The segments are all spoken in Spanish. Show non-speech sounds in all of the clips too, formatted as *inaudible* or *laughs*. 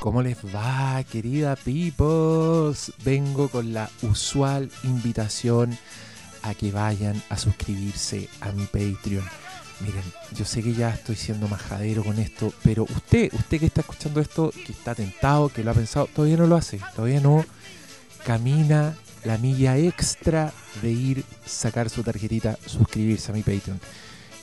¿Cómo les va, querida Peoples? Vengo con la usual invitación a que vayan a suscribirse a mi Patreon. Miren, yo sé que ya estoy siendo majadero con esto, pero usted, usted que está escuchando esto, que está tentado, que lo ha pensado, todavía no lo hace, todavía no camina la milla extra de ir, sacar su tarjetita, suscribirse a mi Patreon.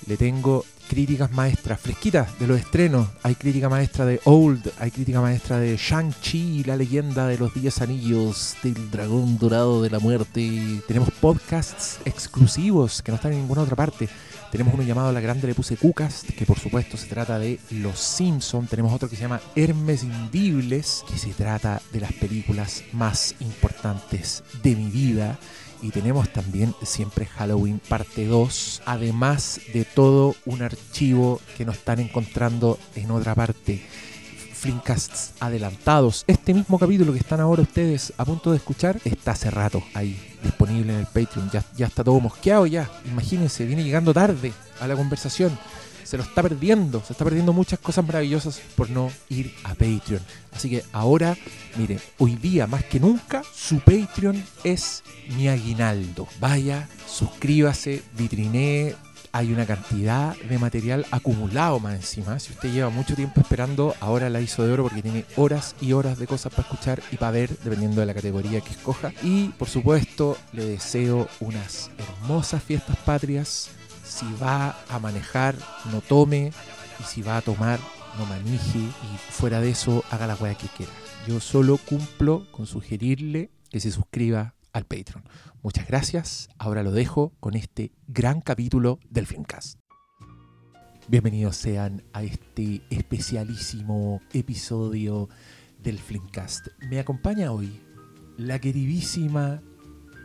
Le tengo críticas maestras fresquitas de los estrenos. Hay crítica maestra de Old, hay crítica maestra de Shang-Chi, la leyenda de los Diez Anillos, del Dragón Dorado de la Muerte. Tenemos podcasts exclusivos que no están en ninguna otra parte. Tenemos uno llamado La Grande Le Puse Cucas, que por supuesto se trata de Los Simpson. Tenemos otro que se llama Hermes Indibles, que se trata de las películas más importantes de mi vida. Y tenemos también siempre Halloween parte 2, además de todo un archivo que nos están encontrando en otra parte. Flincasts adelantados. Este mismo capítulo que están ahora ustedes a punto de escuchar está hace rato ahí, disponible en el Patreon. Ya, ya está todo mosqueado ya. Imagínense, viene llegando tarde a la conversación se lo está perdiendo, se está perdiendo muchas cosas maravillosas por no ir a Patreon. Así que ahora, mire, hoy día más que nunca, su Patreon es mi aguinaldo. Vaya, suscríbase, vitrinee, hay una cantidad de material acumulado más encima. Si usted lleva mucho tiempo esperando, ahora la hizo de oro porque tiene horas y horas de cosas para escuchar y para ver, dependiendo de la categoría que escoja. Y por supuesto, le deseo unas hermosas fiestas patrias. Si va a manejar, no tome. Y si va a tomar, no manije. Y fuera de eso, haga la weá que quiera. Yo solo cumplo con sugerirle que se suscriba al Patreon. Muchas gracias. Ahora lo dejo con este gran capítulo del Filmcast. Bienvenidos sean a este especialísimo episodio del Filmcast. Me acompaña hoy la queridísima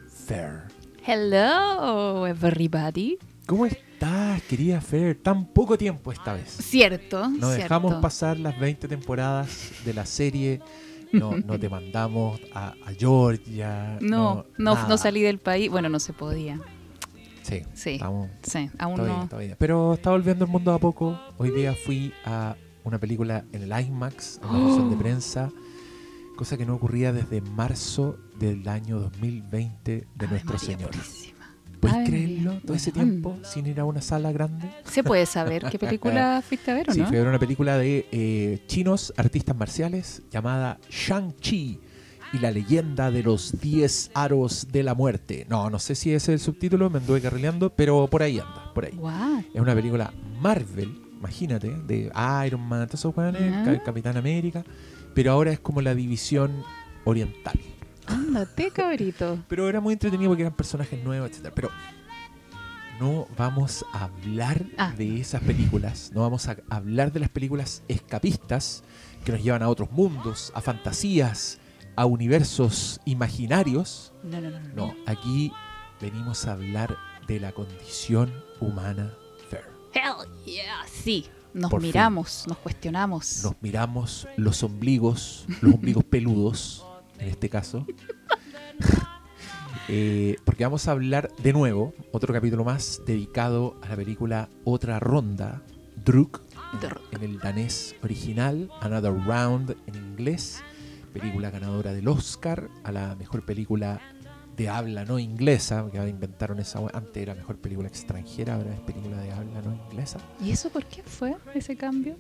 Fer. Hello, everybody. ¿Cómo estás, querida Fer? Tan poco tiempo esta vez. Cierto. Nos cierto. dejamos pasar las 20 temporadas de la serie. No, no te mandamos a, a Georgia. No, no, salí del país. Bueno, no se podía. Sí, Sí, estamos, sí, aún Todavía, no. todavía. Pero está volviendo el mundo a poco. Hoy día fui a una película en el IMAX, en una función de *gasps* prensa, cosa que no ocurría desde marzo del año 2020 de nuestro María Señor. Purísima. ¿Puedes creerlo? Todo ese tiempo sin ir a una sala grande. ¿Se puede saber *laughs* qué película fuiste a ver o Sí, no? fui a ver una película de eh, chinos artistas marciales llamada Shang-Chi y la leyenda de los 10 aros de la muerte. No, no sé si ese es el subtítulo, me anduve carrileando, pero por ahí anda, por ahí. Es una película Marvel, imagínate, de Iron Man, todos esos Capitán América, pero ahora es como la división oriental. Ándate, cabrito. Pero era muy entretenido porque eran personajes nuevos, etcétera. Pero no vamos a hablar Ah. de esas películas, no vamos a hablar de las películas escapistas que nos llevan a otros mundos, a fantasías, a universos imaginarios. No, no, no. no. No, aquí venimos a hablar de la condición humana fair. Hell yeah, sí. Nos Por fin. miramos, nos cuestionamos. Nos miramos los ombligos, los ombligos *laughs* peludos, en este caso. *laughs* Eh, porque vamos a hablar de nuevo, otro capítulo más dedicado a la película Otra Ronda, Druk, en el danés original, Another Round en inglés, película ganadora del Oscar a la mejor película de habla no inglesa, que inventaron esa, antes era mejor película extranjera, ahora es película de habla no inglesa. ¿Y eso por qué fue ese cambio?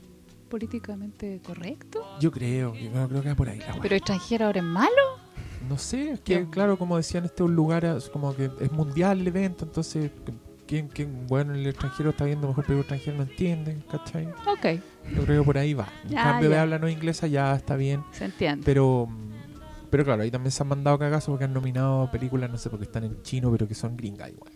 ¿Políticamente correcto? Yo creo, yo creo, creo que va por ahí la. ¿Pero extranjero ahora es malo? No sé, es que claro, como decían, este es un lugar es como que es mundial el evento, entonces quien, quien bueno el extranjero está viendo mejor película extranjera no entiende, ¿cachai? Ok, Yo creo que por ahí va. En cambio de ya. habla no inglesa ya está bien, se entiende. pero pero claro, ahí también se han mandado cagazos porque han nominado películas, no sé, porque están en chino, pero que son gringas igual.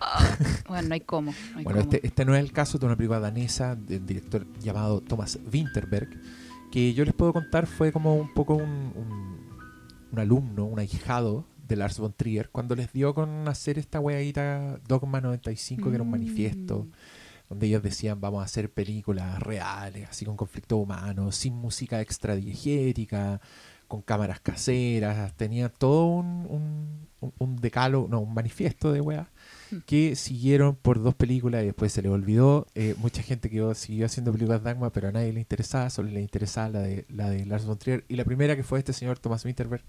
*laughs* Bueno, no hay cómo. no hay Bueno, cómo. este, este no es el caso de una película danesa del director llamado Thomas Winterberg, que yo les puedo contar fue como un poco un, un- un alumno, un ahijado de Lars von Trier, cuando les dio con hacer esta weadita Dogma 95, que era un Mm. manifiesto, donde ellos decían vamos a hacer películas reales, así con conflicto humano, sin música extradiegética, con cámaras caseras, tenía todo un, un, un- decálogo, no, un manifiesto de weá Mm. Que siguieron por dos películas y después se les olvidó. Eh, mucha gente quedó, siguió haciendo películas de Dagmar, pero a nadie le interesaba, solo le interesaba la de, la de Lars von Trier. Y la primera que fue este señor Thomas Winterberg,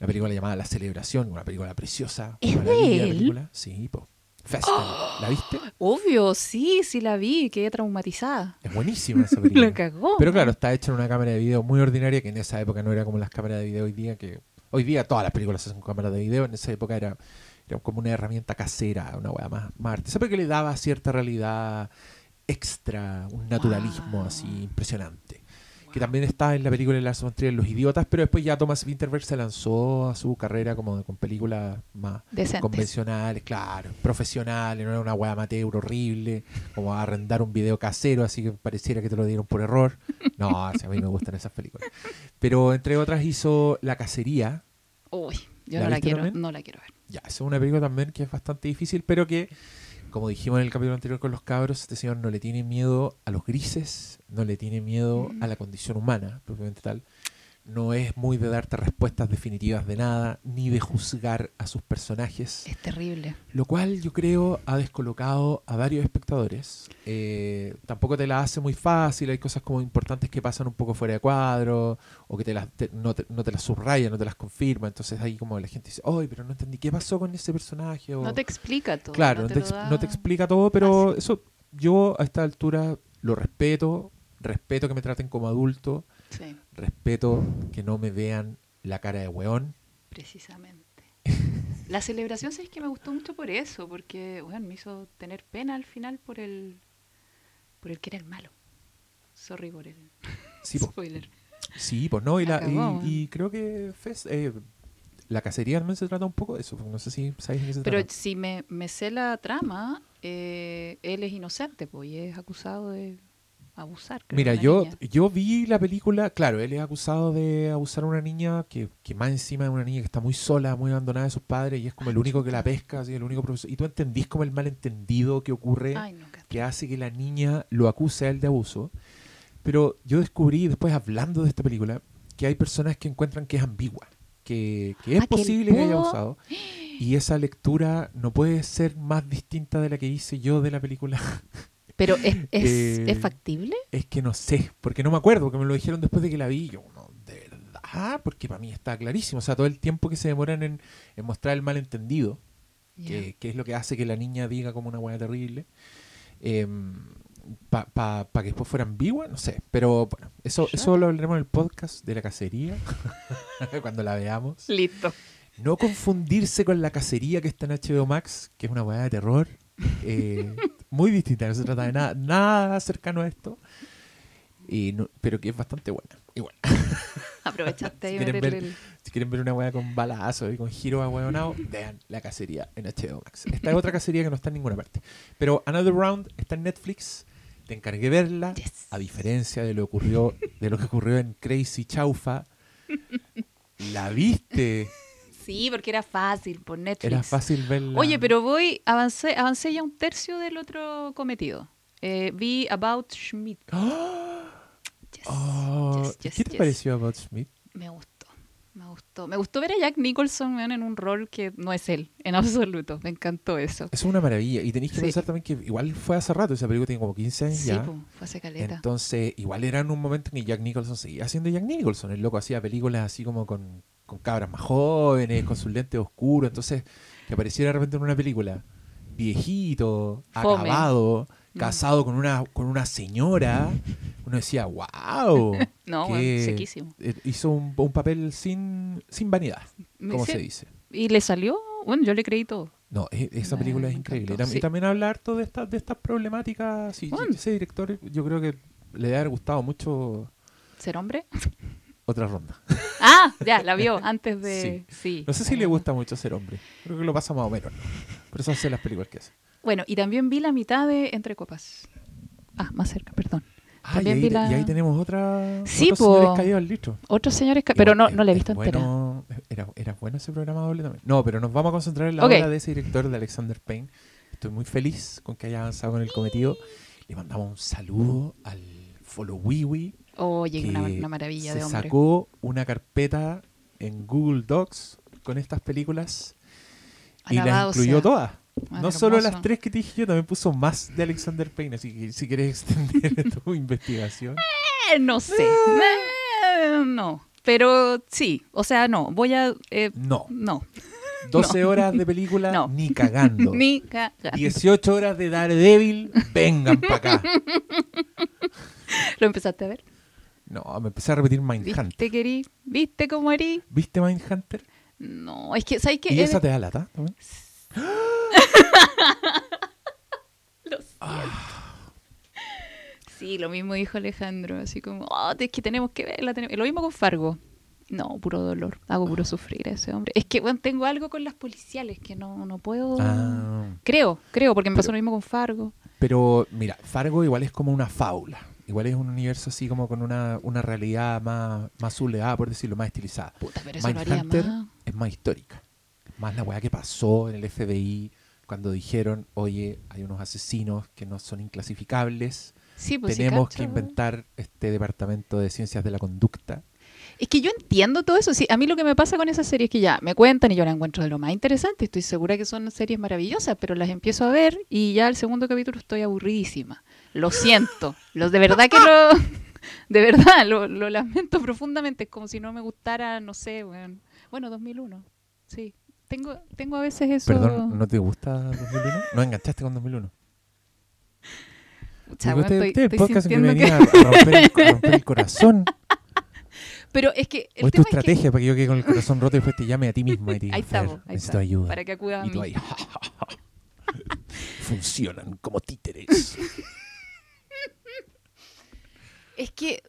una película llamada La Celebración, una película preciosa. ¿Es de él? película. Sí, po. Festival. ¿La viste? Obvio, sí, sí la vi, quedé traumatizada. Es buenísima esa película. *laughs* Cagó. Pero claro, está hecha en una cámara de video muy ordinaria que en esa época no era como las cámaras de video hoy día, que hoy día todas las películas con cámaras de video, en esa época era, era como una herramienta casera, una weá más, más artesanal, que le daba cierta realidad extra, un naturalismo Wow. así impresionante. Que también está en la película de Lars von Trier, Los Idiotas, pero después ya Thomas Winterberg se lanzó a su carrera como con películas más Decentes. convencionales, claro, profesionales, no era una weá amateur horrible, como arrendar un video casero, así que pareciera que te lo dieron por error. No, *laughs* a mí me gustan esas películas. Pero entre otras hizo La Cacería, Uy, yo ¿La no la quiero, también? no la quiero ver. Ya, es una película también que es bastante difícil, pero que, como dijimos en el capítulo anterior con los cabros, este señor no le tiene miedo a los grises, no le tiene miedo Mm. a la condición humana, propiamente tal. No es muy de darte respuestas definitivas de nada, ni de juzgar a sus personajes. Es terrible. Lo cual yo creo ha descolocado a varios espectadores. Eh, tampoco te la hace muy fácil, hay cosas como importantes que pasan un poco fuera de cuadro, o que te las, te- no, te, no te las subraya, no te las confirma. Entonces ahí como la gente dice, ¡ay, pero no entendí qué pasó con ese personaje! O, No te explica todo. claro, no te, ex- no te explica todo, pero fácil. eso yo a esta altura lo respeto, respeto que me traten como adulto, Sí, respeto que no me vean la cara de weón. precisamente. La celebración, ¿sabes que me gustó mucho por eso? Porque, bueno, me hizo tener pena al final por el, por el que era el malo. Sorry por el Sí, po. spoiler. Sí, pues no, y, La y- creo que Fes- eh, la cacería también se trata un poco de eso. No sé si sabéis de qué se Pero trata. si me, me sé la trama, eh, él es inocente, pues, y es acusado de abusar. creo, Mira, yo, niña. yo vi la película, claro, él es acusado de abusar a una niña que, que más encima es una niña que está muy sola, muy abandonada de sus padres y es como el único que la pesca, así, el único profesor. Y tú entendís como el malentendido que ocurre Ay, no, qué- que hace que la niña lo acuse a él de abuso. Pero yo descubrí después hablando de esta película que hay personas que encuentran que es ambigua, que, que es Ah, posible que haya abusado. Y esa lectura no puede ser más distinta de la que hice yo de la película. *laughs* Pero es, es, Eh, ¿es factible? es que no sé, porque no me acuerdo, porque me lo dijeron después de que la vi. y Yo, no, de verdad, porque para mí está clarísimo. O sea, todo el tiempo que se demoran en, en mostrar el malentendido, que, que es lo que hace que la niña diga como una hueá terrible, para pa, pa que después fuera ambigua, no sé. Pero bueno, eso, eso lo hablaremos en el podcast de la cacería, *laughs* cuando la veamos. Listo. No confundirse con la cacería que está en HBO Max, que es una hueá de terror. eh, *laughs* muy distinta, no se trata de nada, nada cercano a esto. Y no- pero que es bastante buena. Igual. *laughs* Aprovechaste ahí Si quieren ver- el... Si quieren ver una hueá con balazo y con giro ahueonado, vean la cacería en HBO Max. Esta es otra cacería que no está en ninguna parte. Pero Another Round está en Netflix. Te encargué verla. Yes. A diferencia de lo, ocurrió, de lo que ocurrió en Crazy Chaufa. *laughs* ¿La viste? Sí, porque era fácil por Netflix. Era fácil verla. Oye, pero voy, avancé, avancé ya un tercio del otro cometido. Eh, vi About Schmidt. *gasps* ¡Ah! Yes, Oh, yes, yes, ¿Qué te pareció About Smith? Me gustó, me gustó. Me gustó ver a Jack Nicholson en un rol que no es él, en absoluto. Me encantó eso. Es una maravilla. Y tenéis que Sí. pensar también que igual fue hace rato. Esa película tiene como 15 años Sí, ya. po, fue hace caleta. Entonces, igual era en un momento en que Jack Nicholson seguía haciendo Jack Nicholson. El loco hacía películas así como con, con cabras más jóvenes, con sus lentes oscuros. Entonces, que apareciera de repente en una película viejito, Fome. acabado, Mm. casado con una, con una señora, uno decía, wow. *laughs* no, que, weón, sequísimo. eh, hizo un, un papel sin, sin vanidad, como se dice. Y le salió, bueno, yo le creí todo. No, e- esa película es increíble. Y encantó, tam- sí. También habla harto de estas de estas problemáticas. Sí, Bueno. ese director yo creo que le debe haber gustado mucho ¿Ser hombre? Otra ronda. Ah, ya, la vio antes de... Sí. No sé si le gusta mucho ser hombre. Creo que lo pasa más o menos. ¿no? Por eso hace las películas que hace. Bueno, y también vi la mitad de Entre Copas. Ah, más cerca, perdón. Ah, y También ahí, vi la- y ahí tenemos otra. Sí, otros po. señores caídos al litro. Otros señores, que... pero no, no la he visto entera. bueno- era, era bueno ese programa doble también. No, pero nos vamos a concentrar en la Ok. obra de ese director, de Alexander Payne. Estoy muy feliz con que haya avanzado con el cometido. Le mandamos un saludo al Follow Wiwi, Oye, una, una maravilla se de hombre. sacó una carpeta en Google Docs con estas películas y las Alabado incluyó sea. todas. No solo las tres que te dije yo, también puso más de Alexander Payne. Así que si quieres *laughs* extender tu investigación. Eh, no sé. Eh, no. Pero sí. O sea, no. Voy a. eh, No. no. 12 *laughs* horas de película, No. ni cagando. *laughs* Ni cagar. 18 horas de Daredevil, vengan para acá. ¿Lo empezaste a ver? No, me empecé a repetir Mindhunter. ¿Viste, querí? ¿Viste cómo erí? ¿Viste Mindhunter? No, es que, ¿sabes qué? ¿Y Es- esa te da lata? también? *laughs* Lo siento. Sí, lo mismo dijo Alejandro, así como, "Oh, es que tenemos que verla. tenemos-". Lo mismo con Fargo. No, puro dolor. Hago puro sufrir a ese hombre. Es que, bueno, tengo algo con las policiales que no, no puedo... Ah, Creo, creo, porque me pasó lo mismo con Fargo. pero mira, Fargo igual es como una fábula. Igual es un universo así como con una, una realidad más, más sublegada, por decirlo, más estilizada. Puta, pero eso Mindhunter más. es más histórica. Más la weá que pasó en el FBI cuando dijeron, oye, hay unos asesinos que no son inclasificables. Sí, pues Tenemos que inventar este departamento de ciencias de la conducta. Es que yo entiendo todo eso. Sí, a mí lo que me pasa con esas series es que ya me cuentan y yo la encuentro de lo más interesante. Estoy segura que son series maravillosas, pero las empiezo a ver y ya el segundo capítulo estoy aburridísima. Lo siento. Los de verdad que lo. *laughs* De verdad, lo, lo lamento profundamente. Es como si no me gustara, no sé, bueno, bueno 2001. Sí. Tengo, tengo a veces eso. Perdón, ¿no te gusta 2001? ¿No enganchaste con 2001? Pucha, bueno, este, estoy- este estoy podcast que sintiendo venía que- a romper el, a romper el corazón. *laughs* Pero es que. El ¿O es tu tema es que- estrategia para que yo quede con el corazón roto y después te llame a ti mismo y te *laughs* Ahí "Fer, estamos. Ahí necesito está, ayuda? Para que acuda a y tú mí. ahí, *laughs* funcionan como títeres. *laughs* Es que,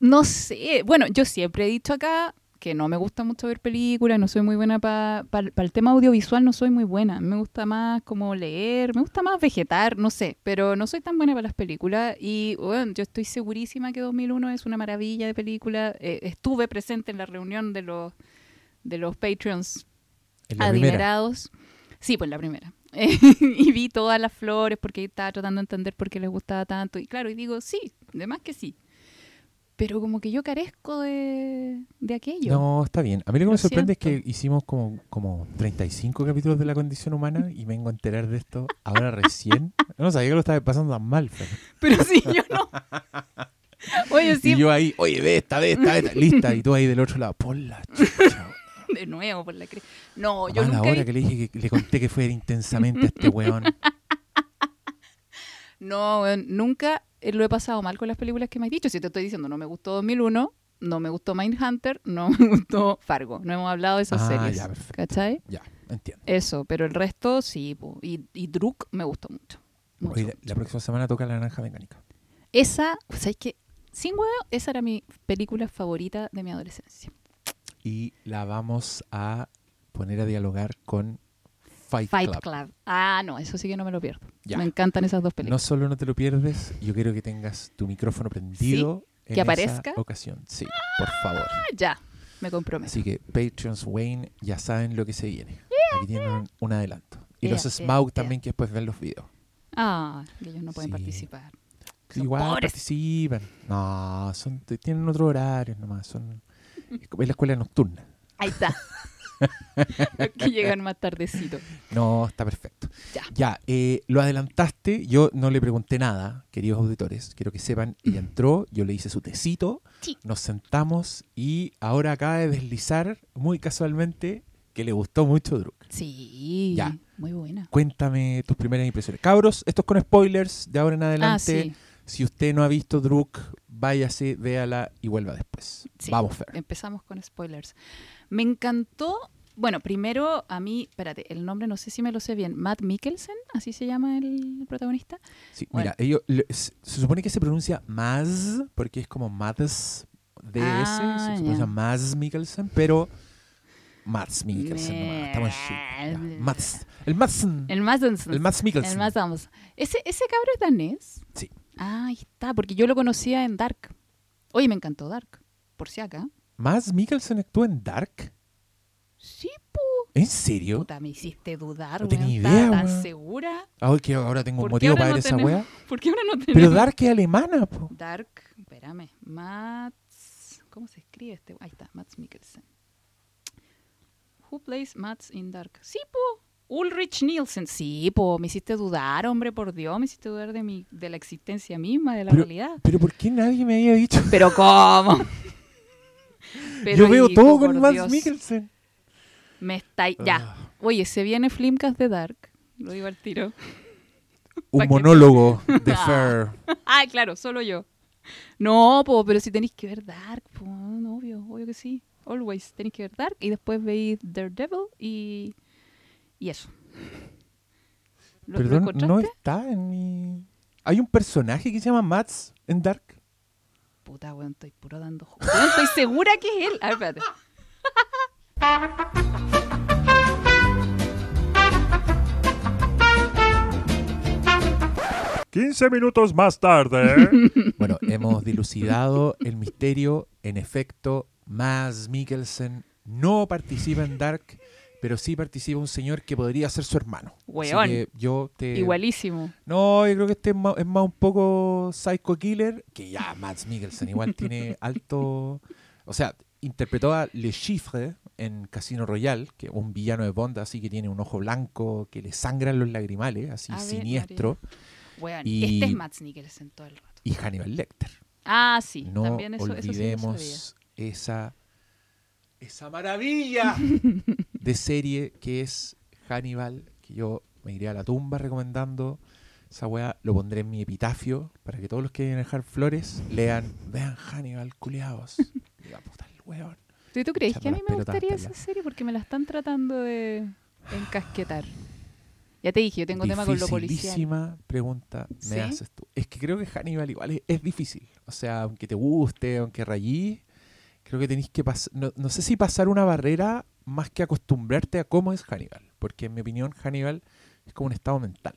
no sé. Bueno, yo siempre he dicho acá que no me gusta mucho ver películas, no soy muy buena para el tema audiovisual, no soy muy buena. Me gusta más como leer, me gusta más vegetar, no sé, pero no soy tan buena para las películas. Y bueno, yo estoy segurísima que 2001 es una maravilla de película. Eh, estuve presente en la reunión de los, de los Patreons primera. adinerados. Sí, pues la primera. *laughs* y vi todas las flores porque estaba tratando de entender por qué les gustaba tanto. Y claro, y digo, sí, de más que sí. Pero como que yo carezco de, de aquello. No, está bien. A mí lo que Lo me sorprende es que hicimos como, como 35 capítulos de la condición humana y vengo a enterar de esto ahora recién. *laughs* No sabía que lo estaba pasando tan mal. Fer. Pero sí, yo no. *laughs* Oye, sí, Y yo ahí, oye, ve esta, ve esta, ve esta, lista. Y tú ahí del otro lado, por la chucha. de nuevo por la cre- No, A yo nunca. hora vi- que le dije que le conté que fue intensamente a este weón. *laughs* No, weón, nunca lo he pasado mal con las películas que me has dicho. Si te estoy diciendo, no me gustó 2001, no me gustó Mindhunter, no *laughs* me gustó Fargo. No hemos hablado de esas Ah, series. ya, perfecto. ¿Cachai? Ya, entiendo. Eso, pero el resto sí. po. Y, y Druk me gustó mucho. mucho, Oye, la, mucho. la próxima semana toca La Naranja Mecánica. Esa, ¿sabes qué? Sin huevo, esa era mi película favorita de mi adolescencia. Y la vamos a poner a dialogar con Fight, Fight Club. Club. Ah, no, eso sí que no me lo pierdo. Ya. Me encantan esas dos No películas. solo no te lo pierdes, yo quiero que tengas tu micrófono prendido en que esa aparezca. ocasión. Sí, por favor. Ah, ya, me comprometo. Así que Patreons Wayne ya saben lo que se viene. Aquí tienen un, un adelanto. Y Yeah, los Smaug también que después ven los videos. Ah, ellos no pueden Sí. participar. Igual pobres. participan. No, son, tienen otro horario nomás. Son, *laughs* es la escuela nocturna. Ahí está. *laughs* *laughs* Que llegan más tardecito. No, está perfecto. Ya. Ya, eh, lo adelantaste. Yo no le pregunté nada, queridos auditores. Quiero que sepan, ella entró, yo le hice su tecito, Sí. nos sentamos y ahora acaba de deslizar muy casualmente que le gustó mucho Druk. Sí, Ya. muy buena. Cuéntame tus primeras impresiones. Cabros, esto es con spoilers de ahora en Ah, adelante. sí. Si usted no ha visto Druk, váyase, véala y vuelva después. Sí. Vamos, Fer. Empezamos con spoilers. Me encantó. Bueno, primero a mí, espérate, el nombre no sé si me lo sé bien. Matt Mikkelsen, así se llama el protagonista. Sí, Bueno. mira, ellos, se supone que se pronuncia Maz, porque es como Mads DS, Ah, se pronuncia Maz Mikkelsen, pero Mads Mikkelsen nomás, estamos en Me- Mads, el Madsen, El más el Mads El Mikkelsen. más vamos. ¿Ese, ¿Ese cabro es danés? Sí. Ah, ahí está, porque yo lo conocía en Dark. Oye, me encantó Dark, por si acá. Mads Mikkelsen actúa en Dark. Sí, po. ¿En serio? Puta, me hiciste dudar, No tenía ¿Estás idea, tan weón. segura? Ay, que ahora tengo un ¿Por qué motivo ahora para no ver esa tenemos- wea. *laughs* ¿Por qué ahora no tenemos Pero Dark es alemana, po. Dark, espérame. Mats. ¿Cómo se escribe este? Ahí está, Mats Mikkelsen. Who plays Mats in Dark? Sí, po. Ulrich Nielsen. Sí, po. Me hiciste dudar, hombre, por Dios. Me hiciste dudar de, mi, de la existencia misma, de la realidad. Pero ¿por qué nadie me había dicho? Pero ¿cómo? *laughs* Pero, Yo veo todo con Mads. Mikkelsen. Me está... Ya. Ah, Oye, se viene Flimcast de Dark. Lo digo al tiro. *laughs* un monólogo de. Fair. *laughs* Ah, *laughs* claro, solo yo. No, po, pero si tenéis que ver Dark, po, obvio, obvio que sí. Always tenéis que ver Dark y después veis Daredevil y, y eso. ¿Lo, lo Perdón, no está en mi... Hay un personaje que se llama Mats en Dark. Puta, weón, estoy puro dando jugo. Weón, estoy segura que es él. A ver, espérate. 15 minutos más tarde. *laughs* Bueno, hemos dilucidado el misterio. En efecto, Mads Mikkelsen no participa en Dark, pero sí participa un señor que podría ser su hermano. Weón. que yo te... Igualísimo. No, yo creo que este es más, es más un poco Psycho Killer, que ya Mads Mikkelsen igual *laughs* tiene alto... O sea, interpretó a Le Chiffre en Casino Royale, que es un villano de Bond, así que tiene un ojo blanco, que le sangran los lagrimales, así A siniestro, Y- este es Mads Mikkelsen todo el rato. y Hannibal Lecter. Ah, sí, no también eso, eso sí olvidemos esa, esa maravilla *laughs* de serie que es Hannibal, que yo me iré a la tumba recomendando. Esa weá lo pondré en mi epitafio para que todos los que quieran dejar flores lean, vean Hannibal, culiados. Diga, *laughs* puta el weón. ¿Tú, tú crees que a mí me gustaría esa allá. serie? Porque me la están tratando de encasquetar. Ya te dije, yo tengo tema con lo policial. Pregunta me ¿Sí? haces tú. Es que creo que Hannibal igual es, es difícil. O sea, aunque te guste, aunque rayí, creo que tenéis que pasar, no, no sé si pasar una barrera más que acostumbrarte a cómo es Hannibal. Porque en mi opinión Hannibal es como un estado mental.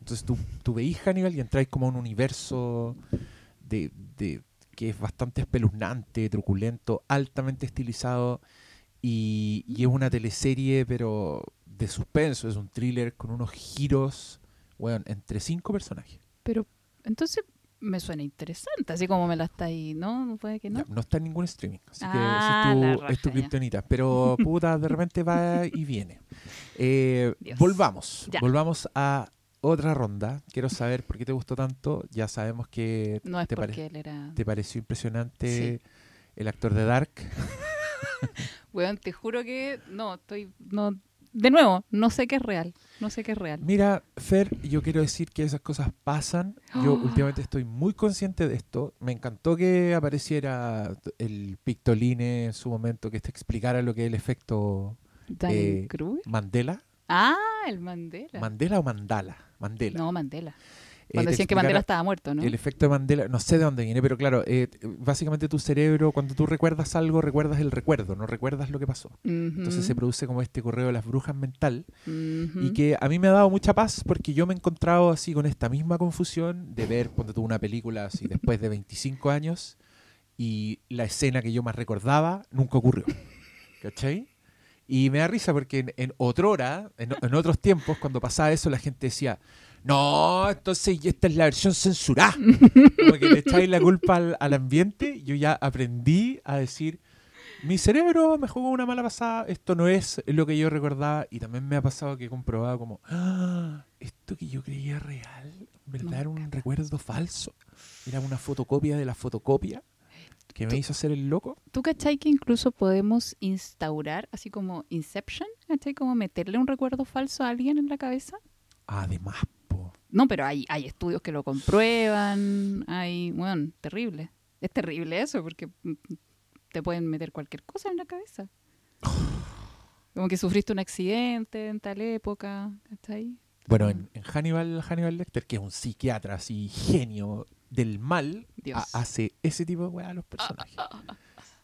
Entonces tú, tú veís Hannibal y entráis como a un universo de, de- que es bastante espeluznante, truculento, altamente estilizado y, y es una teleserie pero de suspenso, es un thriller con unos giros, bueno, entre cinco personajes. Pero entonces me suena interesante, así como me la está ahí, ¿no? No puede que no. No está en ningún streaming, así Ah, que esa es tu, es tu kriptonita, pero *laughs* puta, de repente va y viene. Eh, volvamos, Ya. volvamos a otra ronda. Quiero saber por qué te gustó tanto. Ya sabemos que No es te, pare- era... te pareció impresionante el actor de Dark. *laughs* Weón, te juro que no, estoy... no De nuevo, no sé qué es real. No sé qué es real. Mira, Fer, yo quiero decir que esas cosas pasan. Yo Oh. *gasps* últimamente estoy muy consciente de esto. Me encantó que apareciera el Pictoline en su momento, que te explicara lo que es el efecto ¿Daniel eh? Mandela. Ah, el Mandela. ¿Mandela o Mandala? Mandela. No, Mandela. Eh, Cuando te decían que Mandela estaba muerto, ¿no? El efecto de Mandela, no sé de dónde viene, pero claro, eh, básicamente tu cerebro, cuando tú recuerdas algo, recuerdas el recuerdo, no recuerdas lo que pasó. Entonces se produce como este correo de las brujas mental y que a mí me ha dado mucha paz porque yo me he encontrado así con esta misma confusión de ver cuando tuve una película así *laughs* después de 25 años y la escena que yo más recordaba nunca ocurrió. *laughs* ¿Cachai? Y me da risa porque en, en otrora, en, en otros tiempos, cuando pasaba eso, la gente decía, no, entonces esta es la versión censurada. Como que le echáis la culpa al, al ambiente. Yo ya aprendí a decir, mi cerebro me jugó una mala pasada, esto no es lo que yo recordaba. Y también me ha pasado que he comprobado como, "Ah, esto que yo creía real, ¿verdad? Era un recuerdo falso. Era una fotocopia de la fotocopia que me hizo hacer el loco. ¿Tú cachai que incluso podemos instaurar, así como Inception, cachai? Como meterle un recuerdo falso a alguien en la cabeza? Además. No, pero hay, hay estudios que lo comprueban, hay, bueno, terrible. Es terrible eso, porque te pueden meter cualquier cosa en la cabeza. Como que sufriste un accidente en tal época, ¿cachai? Bueno, en, en Hannibal, Hannibal Lecter, que es un psiquiatra así, genio del mal, hace ese tipo de weá a los personajes.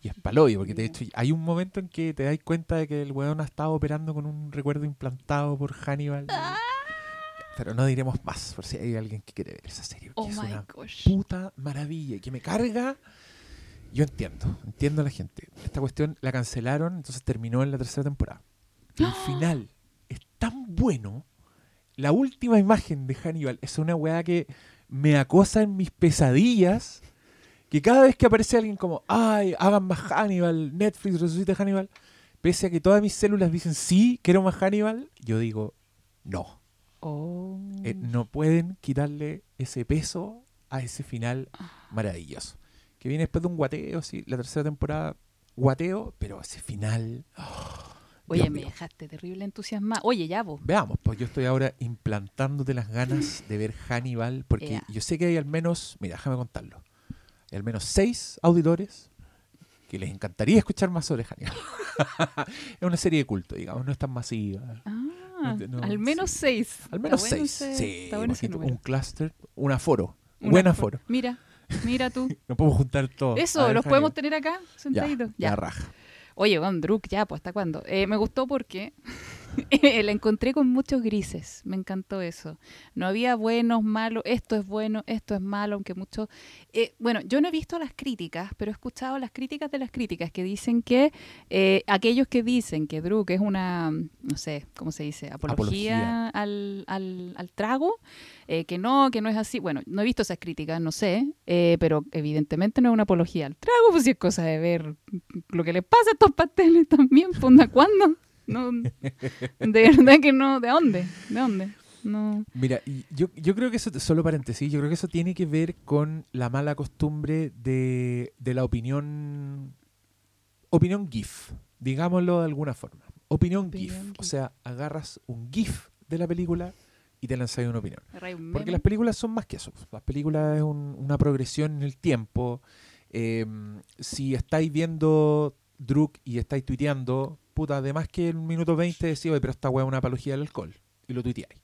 Y es paloyo, porque de hecho hay un momento en que te das cuenta de que el weón ha estado operando con un recuerdo implantado por Hannibal. Pero no diremos más, por si hay alguien que quiere ver esa serie. Oh es my una gosh. puta maravilla que me carga. Yo entiendo, entiendo a la gente. Esta cuestión la cancelaron, entonces terminó en la tercera temporada. El *gasps* final es tan bueno. La última imagen de Hannibal es una weá que me acosa en mis pesadillas. que cada vez que aparece alguien como, ay, hagan más Hannibal, Netflix resucita Hannibal, pese a que todas mis células dicen sí, quiero más Hannibal, yo digo no. Oh. Eh, no pueden quitarle ese peso a ese final maravilloso. Que viene después de un guateo, sí, la tercera temporada, guateo, pero ese final. oh, Oye, me dejaste terrible entusiasmada. Oye, ya vos. Veamos, pues yo estoy ahora implantándote las ganas *laughs* de ver Hannibal, porque yo sé que hay al menos, mira, déjame contarlo, hay al menos seis auditores que les encantaría escuchar más sobre Hannibal. *laughs* es una serie de culto, digamos, no es tan masiva. Ah, No, no, al menos sí. seis. Al menos Está bueno seis. ese- sí, está bueno un cluster, un aforo, Un buen aforo. aforo. Mira, mira tú. *laughs* No podemos juntar todo. Eso, ver, los podemos tener acá Ya, sentaditos. ya Ya. raja. Oye, Van Druk, ya, pues ¿hasta cuándo? Eh, me gustó porque *laughs* la encontré con muchos grises. Me encantó eso. No había buenos, malos, esto es bueno, esto es malo, aunque mucho. eh, bueno, yo no he visto las críticas, pero he escuchado las críticas de las críticas que dicen que eh, aquellos que dicen que Druk es una, no sé, ¿cómo se dice? Apología, Apología. Al, al, al trago, eh, que no, que no es así. Bueno, no he visto esas críticas, no sé, eh, pero evidentemente no es una apología al trago, pues sí es cosa de ver lo que les pasa a estos pasteles también, pues, ¿onda cuándo? No, de verdad que no, ¿de dónde? ¿De dónde? No. Mira, yo, yo creo que eso, solo paréntesis, yo creo que eso tiene que ver con la mala costumbre de, de la opinión, opinión GIF, digámoslo de alguna forma. Opinión, Opinión GIF. O sea, agarras un GIF de la película y te lanzas una opinión. Porque las películas son más que eso. Las películas es un- una progresión en el tiempo. Eh, si estáis viendo Druk y estáis tuiteando, puta, además que en un minuto 20 decís, oye, pero esta weá es una apología del alcohol. Y lo tuiteáis.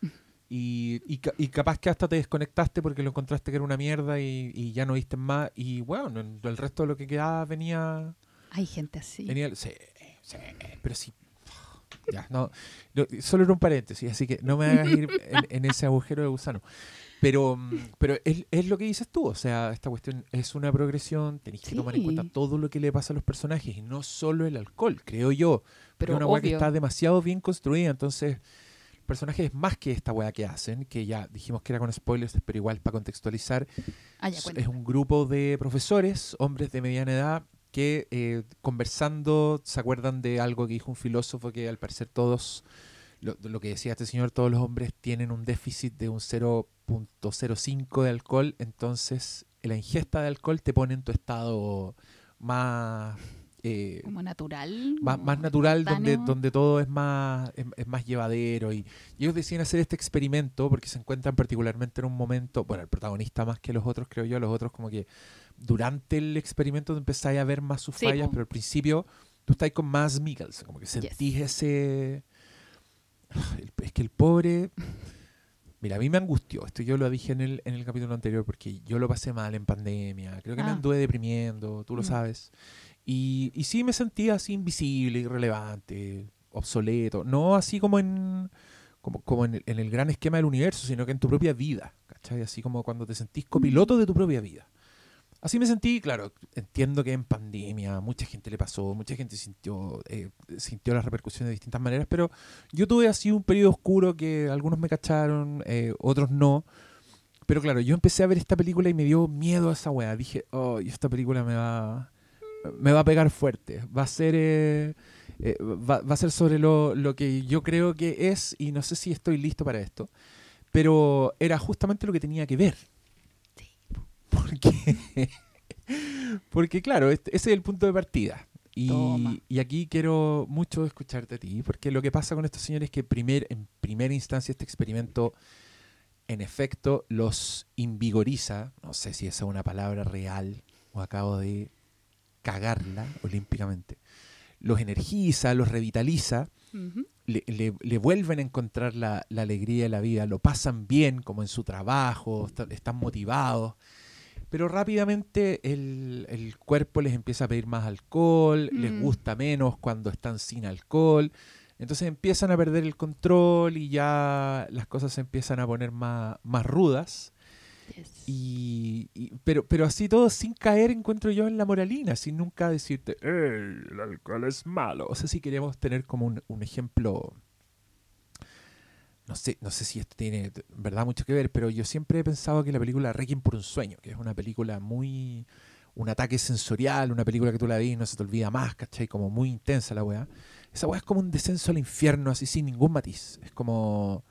*laughs* Y, y, y capaz que hasta te desconectaste porque lo encontraste que era una mierda y, y ya no viste más. Y bueno, en- el resto de lo que quedaba venía. Hay gente así. venía sí, sí, pero sí. Ya, no, no, solo era un paréntesis, así que no me hagas ir *laughs* en, en ese agujero de gusano. Pero, mm, *laughs* pero es, es lo que dices tú, o sea, esta cuestión es una progresión, tenéis que tomar en cuenta todo lo que le pasa a los personajes y no solo el alcohol, creo yo. Pero es una weá que está demasiado bien construida, entonces el personaje es más que esta weá que hacen, que ya dijimos que era con spoilers, pero igual para contextualizar, Ah, ya, es un grupo de profesores, hombres de mediana edad, que eh, conversando se acuerdan de algo que dijo un filósofo que al parecer todos, lo, lo que decía este señor, todos los hombres tienen un déficit de un 0.05 de alcohol, entonces la ingesta de alcohol te pone en tu estado más... eh, Como natural. más, como más natural, donde, donde todo es más, es, es más llevadero. Y, y ellos deciden hacer este experimento porque se encuentran particularmente en un momento, bueno, el protagonista más que los otros, creo yo, los otros como que durante el experimento empezáis a ver más sus Sí, fallas, pero al principio tú estás con más Mikkelsen, como que Yes. sentís ese... Es que el pobre... Mira, a mí me angustió, esto yo lo dije en el, en el capítulo anterior, porque yo lo pasé mal en pandemia, creo que me Ah. anduve deprimiendo, tú lo Mm. sabes. Y, y sí me sentía así invisible, irrelevante, obsoleto. No así como en como, como en, el, en el gran esquema del universo, sino que en tu propia vida. ¿Cachai? Así como cuando te sentís copiloto de tu propia vida. Así me sentí, claro, entiendo que en pandemia mucha gente le pasó, mucha gente sintió, eh, sintió las repercusiones de distintas maneras, pero yo tuve así un periodo oscuro que algunos me cacharon, eh, otros no. Pero claro, yo empecé a ver esta película y me dio miedo a esa weá. Dije, oh, esta película me va, me va a pegar fuerte. Va a ser, eh, eh, va a ser sobre lo, lo que yo creo que es, y no sé si estoy listo para esto, pero era justamente lo que tenía que ver. Porque, *laughs* porque claro, este- ese es el punto de partida. Y, y aquí quiero mucho escucharte a ti, porque lo que pasa con estos señores es que primer, en primera instancia este experimento en efecto los invigoriza, no sé si esa es una palabra real o acabo de cagarla olímpicamente, los energiza, los revitaliza, le, le- le vuelven a encontrar la, la alegría de la vida, lo pasan bien como en su trabajo, está- están motivados, pero rápidamente el, el cuerpo les empieza a pedir más alcohol, les Mm. gusta menos cuando están sin alcohol, entonces empiezan a perder el control y ya las cosas se empiezan a poner más, más rudas. Yes. Y, y- pero, pero así todo sin caer, encuentro yo, en la moralina, sin nunca decirte, "Ey, el alcohol es malo. O sea, si queremos tener como un, un ejemplo no sé, no sé si esto tiene en verdad mucho que ver, pero yo siempre he pensado que la película Requiem por un sueño, que es una película muy un ataque sensorial, una película que tú la ves y no se te olvida más, ¿cachai? Como muy intensa la weá. Esa weá es como un descenso al infierno, así sin ningún matiz. Es como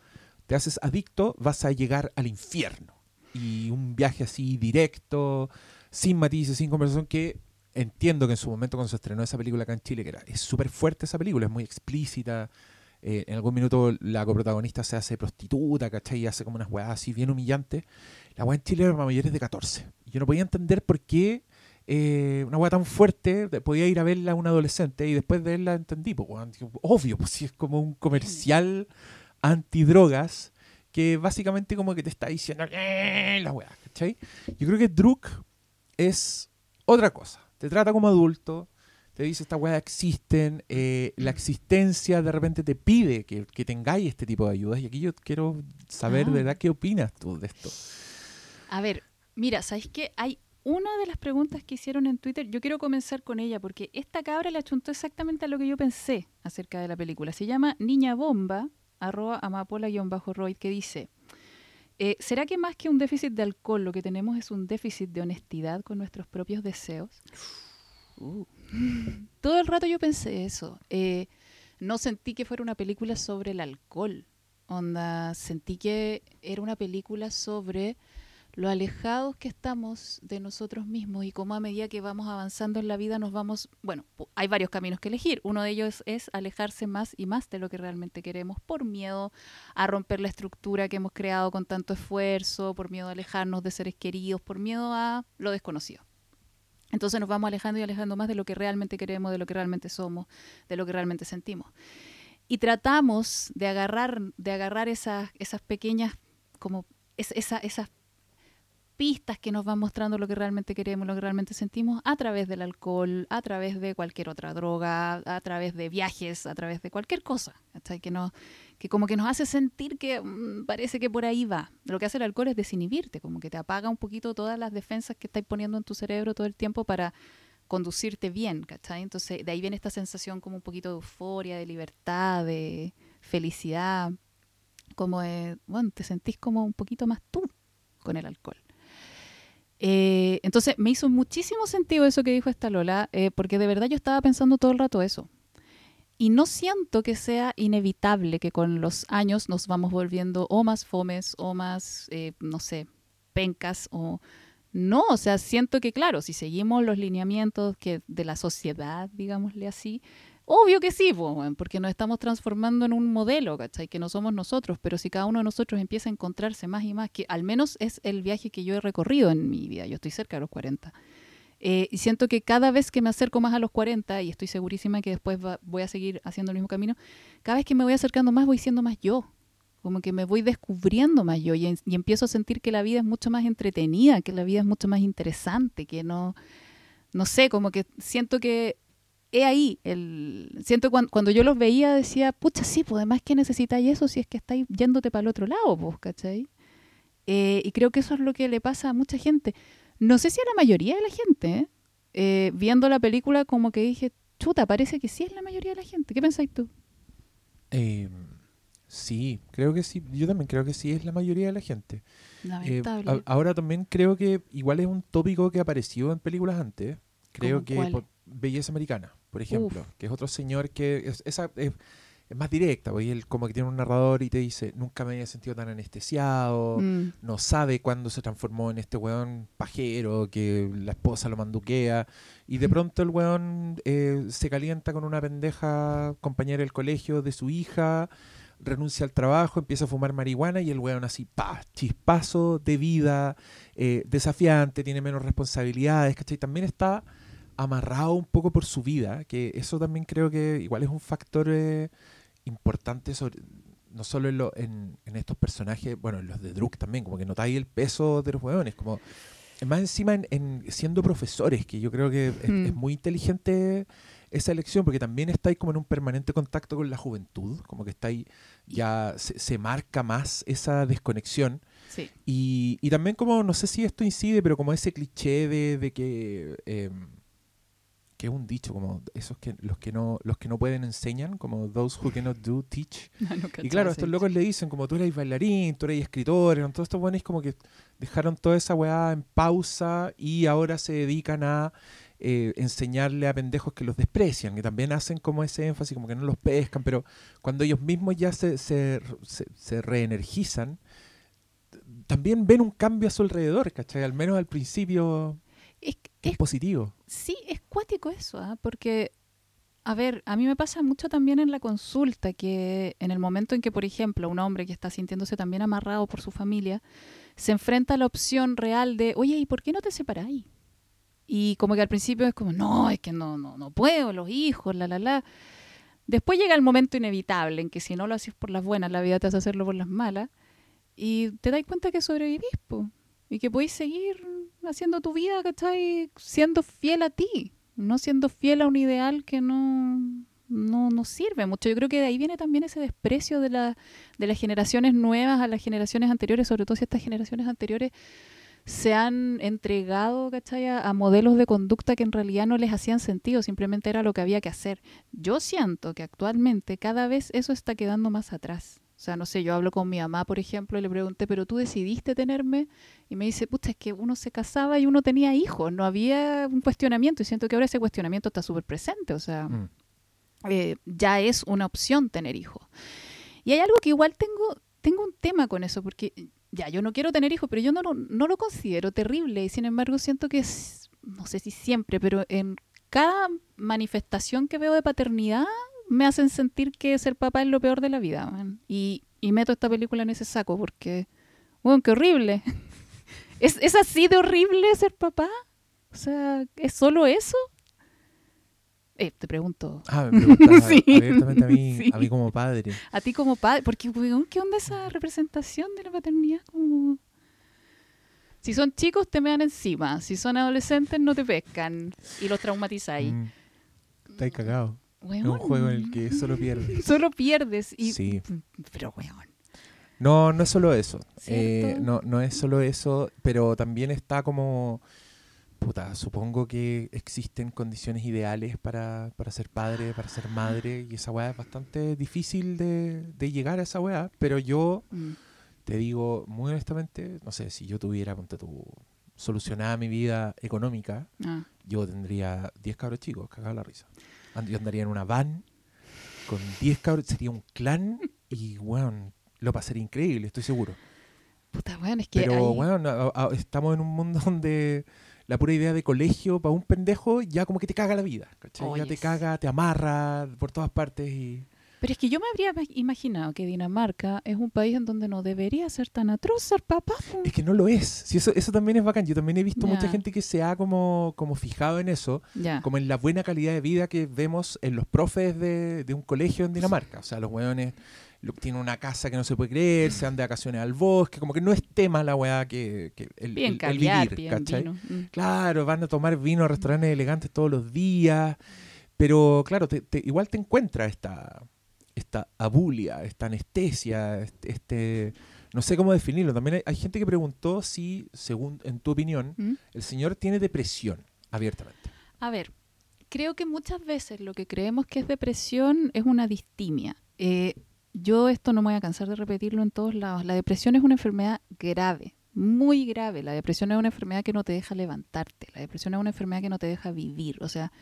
te haces adicto, vas a llegar al infierno. Y un viaje así directo, sin matices, sin conversación, que entiendo que en su momento cuando se estrenó esa película acá en Chile, que era, es súper fuerte esa película, es muy explícita. Eh, en algún minuto la coprotagonista se hace prostituta, ¿cachai? Y hace como unas weas así bien humillantes. La wea en Chile era para mayores de 14. Y yo no podía entender por qué eh, una wea tan fuerte podía ir a verla a un adolescente y después de verla entendí, pues, obvio, pues si es como un comercial antidrogas que básicamente como que te está diciendo "Eh", la wea, ¿cachai? Yo creo que Druk es otra cosa. Te trata como adulto, te dice estas weas existen, eh, la existencia de repente te pide que, que tengáis este tipo de ayudas. Y aquí yo quiero saber Ah. de verdad qué opinas tú de esto. A ver, mira, ¿sabes qué? Hay una de las preguntas que hicieron en Twitter, yo quiero comenzar con ella, porque esta cabra le achuntó exactamente a lo que yo pensé acerca de la película. Se llama Niña Bomba, arroba amapola-roid, que dice, eh, ¿será que más que un déficit de alcohol lo que tenemos es un déficit de honestidad con nuestros propios deseos? *gasps* Todo el rato yo pensé eso. Eh, no sentí que fuera una película sobre el alcohol. Onda, sentí que era una película sobre lo alejados que estamos de nosotros mismos y cómo a medida que vamos avanzando en la vida nos vamos, bueno, hay varios caminos que elegir. Uno de ellos es, alejarse más y más de lo que realmente queremos por miedo a romper la estructura que hemos creado con tanto esfuerzo, por miedo a alejarnos de seres queridos, por miedo a lo desconocido. Entonces nos vamos alejando y alejando más de lo que realmente queremos, de lo que realmente somos, de lo que realmente sentimos. Y tratamos de agarrar, de agarrar esas, esas pequeñas, como es- esa- esas pistas que nos van mostrando lo que realmente queremos, lo que realmente sentimos, a través del alcohol, a través de cualquier otra droga, a través de viajes, a través de cualquier cosa, ¿cachai? Que, no, que como que nos hace sentir que mm, parece que por ahí va. Lo que hace el alcohol es desinhibirte, como que te apaga un poquito todas las defensas que estáis poniendo en tu cerebro todo el tiempo para conducirte bien, ¿cachai? Entonces de ahí viene esta sensación como un poquito de euforia, de libertad, de felicidad, como de, bueno, te sentís como un poquito más tú con el alcohol. Eh, entonces me hizo muchísimo sentido eso que dijo esta Lola, eh, porque de verdad yo estaba pensando todo el rato eso. Y no siento que sea inevitable que con los años nos vamos volviendo o más fomes o más, eh, no sé, pencas o... No, o sea, siento que claro, si seguimos los lineamientos que de la sociedad, digámosle así, obvio que sí, porque nos estamos transformando en un modelo, ¿cachai? Que no somos nosotros, pero si cada uno de nosotros empieza a encontrarse más y más, que al menos es el viaje que yo he recorrido en mi vida, yo estoy cerca de los 40. Eh, y siento que cada vez que me acerco más a los 40, y estoy segurísima que después voy a seguir haciendo el mismo camino, cada vez que me voy acercando más voy siendo más yo. Como que me voy descubriendo más yo y, y empiezo a sentir que la vida es mucho más entretenida, que la vida es mucho más interesante, que no, no sé, como que siento que he ahí, el, siento cuando, cuando yo los veía decía, pucha, sí, pues además que necesitáis eso si es que estáis yéndote para el otro lado, pues, ¿cachai? Eh, y creo que eso es lo que le pasa a mucha gente. No sé si a la mayoría de la gente, ¿eh? Eh, viendo la película como que dije, chuta, parece que sí es la mayoría de la gente. ¿Qué pensáis tú? Eh, sí, creo que sí. Yo también creo que sí es la mayoría de la gente. Eh, a- ahora también creo que igual es un tópico que apareció en películas antes. Creo ¿Cómo que por Belleza Americana, por ejemplo, que es otro señor que es, esa es, es más directa, porque él como que tiene un narrador y te dice, nunca me había sentido tan anestesiado, Mm, no sabe cuándo se transformó en este weón pajero que la esposa lo manduquea y de pronto el weón eh, se calienta con una pendeja compañera del colegio de su hija, renuncia al trabajo, empieza a fumar marihuana y el weón así, pa, chispazo de vida, eh, desafiante, tiene menos responsabilidades, ¿cachai? También está amarrado un poco por su vida, que eso también creo que igual es un factor eh, importante sobre, no solo en, lo- en, en estos personajes, bueno, en los de Druk también, como que notáis el peso de los hueones, como más encima en, en siendo profesores, que yo creo que es, Hmm. es muy inteligente esa elección, porque también estáis como en un permanente contacto con la juventud, como que estáis, ya se, se marca más esa desconexión. sí. Y, y también como, no sé si esto incide, pero como ese cliché de, de que, eh, que es un dicho, como esos que los que no los que no pueden enseñan, como those who cannot do teach. *laughs* No Y claro, estos locos le dicen, como tú eres bailarín, tú eres escritor, eran todos estos buenos como que dejaron toda esa weá en pausa y ahora se dedican a eh, enseñarle a pendejos que los desprecian, que también hacen como ese énfasis, como que no los pescan, pero cuando ellos mismos ya se, se, se- se reenergizan, también ven un cambio a su alrededor, ¿cachai? Al menos al principio Es, es es- positivo. Sí, es cuático eso, ¿ah? porque, a ver, a mí me pasa mucho también en la consulta que en el momento en que, por ejemplo, un hombre que está sintiéndose también amarrado por su familia, se enfrenta a la opción real de, oye, ¿y por qué no te separáis? Y como que al principio es como, no, es que no, no, no puedo, los hijos, la, la, la. Después llega el momento inevitable en que si no lo haces por las buenas, la vida te hace hacerlo por las malas. Y te das cuenta que sobrevivís, po, y que podéis seguir haciendo tu vida, ¿cachai? Siendo fiel a ti, no siendo fiel a un ideal que no, no, no sirve mucho. Yo creo que de ahí viene también ese desprecio de, la, de las generaciones nuevas a las generaciones anteriores, sobre todo si estas generaciones anteriores se han entregado, ¿cachai? A, a modelos de conducta que en realidad no les hacían sentido, simplemente era lo que había que hacer. Yo siento que actualmente cada vez eso está quedando más atrás. O sea, no sé, yo hablo con mi mamá, por ejemplo, y le pregunté, pero tú decidiste tenerme, y me dice, puta, es que uno se casaba y uno tenía hijos, no había un cuestionamiento, y siento que ahora ese cuestionamiento está súper presente, o sea, Mm. eh, ya es una opción tener hijos. Y hay algo que igual tengo, tengo un tema con eso, porque ya, yo no quiero tener hijos, pero yo no, lo- no lo considero terrible, y sin embargo siento que, es, no sé si siempre, pero en cada manifestación que veo de paternidad, me hacen sentir que ser papá es lo peor de la vida. man. Y, y meto esta película en ese saco porque, bueno, qué horrible. *laughs* ¿Es, ¿Es así de horrible ser papá? O sea, ¿es solo eso? Eh, te pregunto, Ah, me preguntabas *laughs* Sí. abiertamente a mí, Sí. a mí como padre. a ti como padre, porque, weón, ¿qué onda esa representación de la paternidad? Como... Si son chicos, te mean encima. Si son adolescentes, no te pescan y los traumatizáis. Mm. Estáis cagados. Es un juego en el que solo pierdes. *laughs* Solo pierdes. Y... Sí. Pero, weón. No, no es solo eso. Eh, no, no es solo eso, pero también está como... Puta, supongo que existen condiciones ideales para, para ser padre, para ser madre, y esa weá es bastante difícil de, de llegar a esa weá, pero yo Mm. te digo muy honestamente, no sé, si yo tuviera, ponte tú, solucionada mi vida económica, Ah. yo tendría 10 cabros chicos, cagado la risa. And- Yo andaría en una van con 10 cabros, sería un clan y, weón, lo pasaría increíble, estoy seguro. Puta, weón, es que Pero, hay- weón, a- a- estamos en un mundo *laughs* donde la pura idea de colegio para un pendejo ya como que te caga la vida, ¿cachai? ya te caga, te amarra por todas partes y... Pero es que yo me habría ma- imaginado que Dinamarca es un país en donde no debería ser tan atroz ser papá. Es que no lo es. Sí, eso, eso también es bacán. Yo también he visto mucha gente que se ha como, como fijado en eso, como en la buena calidad de vida que vemos en los profes de, de un colegio en Dinamarca. O sea, los weones lo- tienen una casa que no se puede creer, se van de vacaciones al bosque, como que no es tema la weá que, que el, Bien el- el caviar, vivir, bien ¿cachai? vino. Mm. Claro, van a tomar vino a restaurantes elegantes todos los días, pero claro, te- te- igual te encuentra esta, esta abulia, esta anestesia, este, este- no sé cómo definirlo. También hay, hay gente que preguntó si, según en tu opinión, ¿Mm? el señor tiene depresión abiertamente. A ver, creo que muchas veces lo que creemos que es depresión es una distimia. Eh, yo esto no me voy a cansar de repetirlo en todos lados. La depresión es una enfermedad grave, muy grave. La depresión es una enfermedad que no te deja levantarte. La depresión es una enfermedad que no te deja vivir. O sea,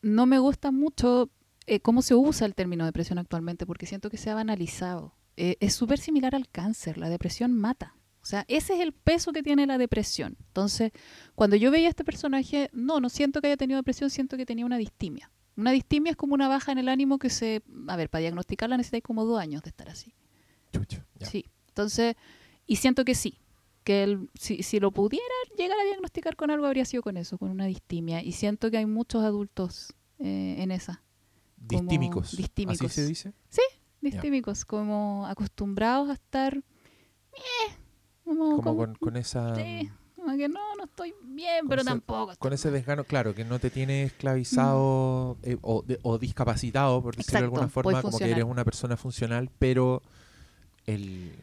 no me gusta mucho eh, cómo se usa el término depresión actualmente porque siento que se ha banalizado. Eh, es súper similar al cáncer. La depresión mata. O sea, ese es el peso que tiene la depresión. Entonces, cuando yo veía a este personaje, no, no siento que haya tenido depresión, siento que tenía una distimia. Una distimia es como una baja en el ánimo que se... A ver, para diagnosticarla necesitáis como dos años de estar así. Chucho. ya. Sí. Entonces, y siento que sí. Que él, si, si lo pudiera llegar a diagnosticar con algo, habría sido con eso, con una distimia. Y siento que hay muchos adultos eh, en esa. Distímicos. distímicos. ¿Así se dice? Distímicos, como acostumbrados a estar... eh, como, Como como- con, con esa... Sí, como que no, no estoy bien, pero ese- tampoco. Con ese desgano, claro, que no te tiene esclavizado eh, o, de- o discapacitado, por decirlo de Exacto, alguna forma, como que eres una persona funcional, pero el,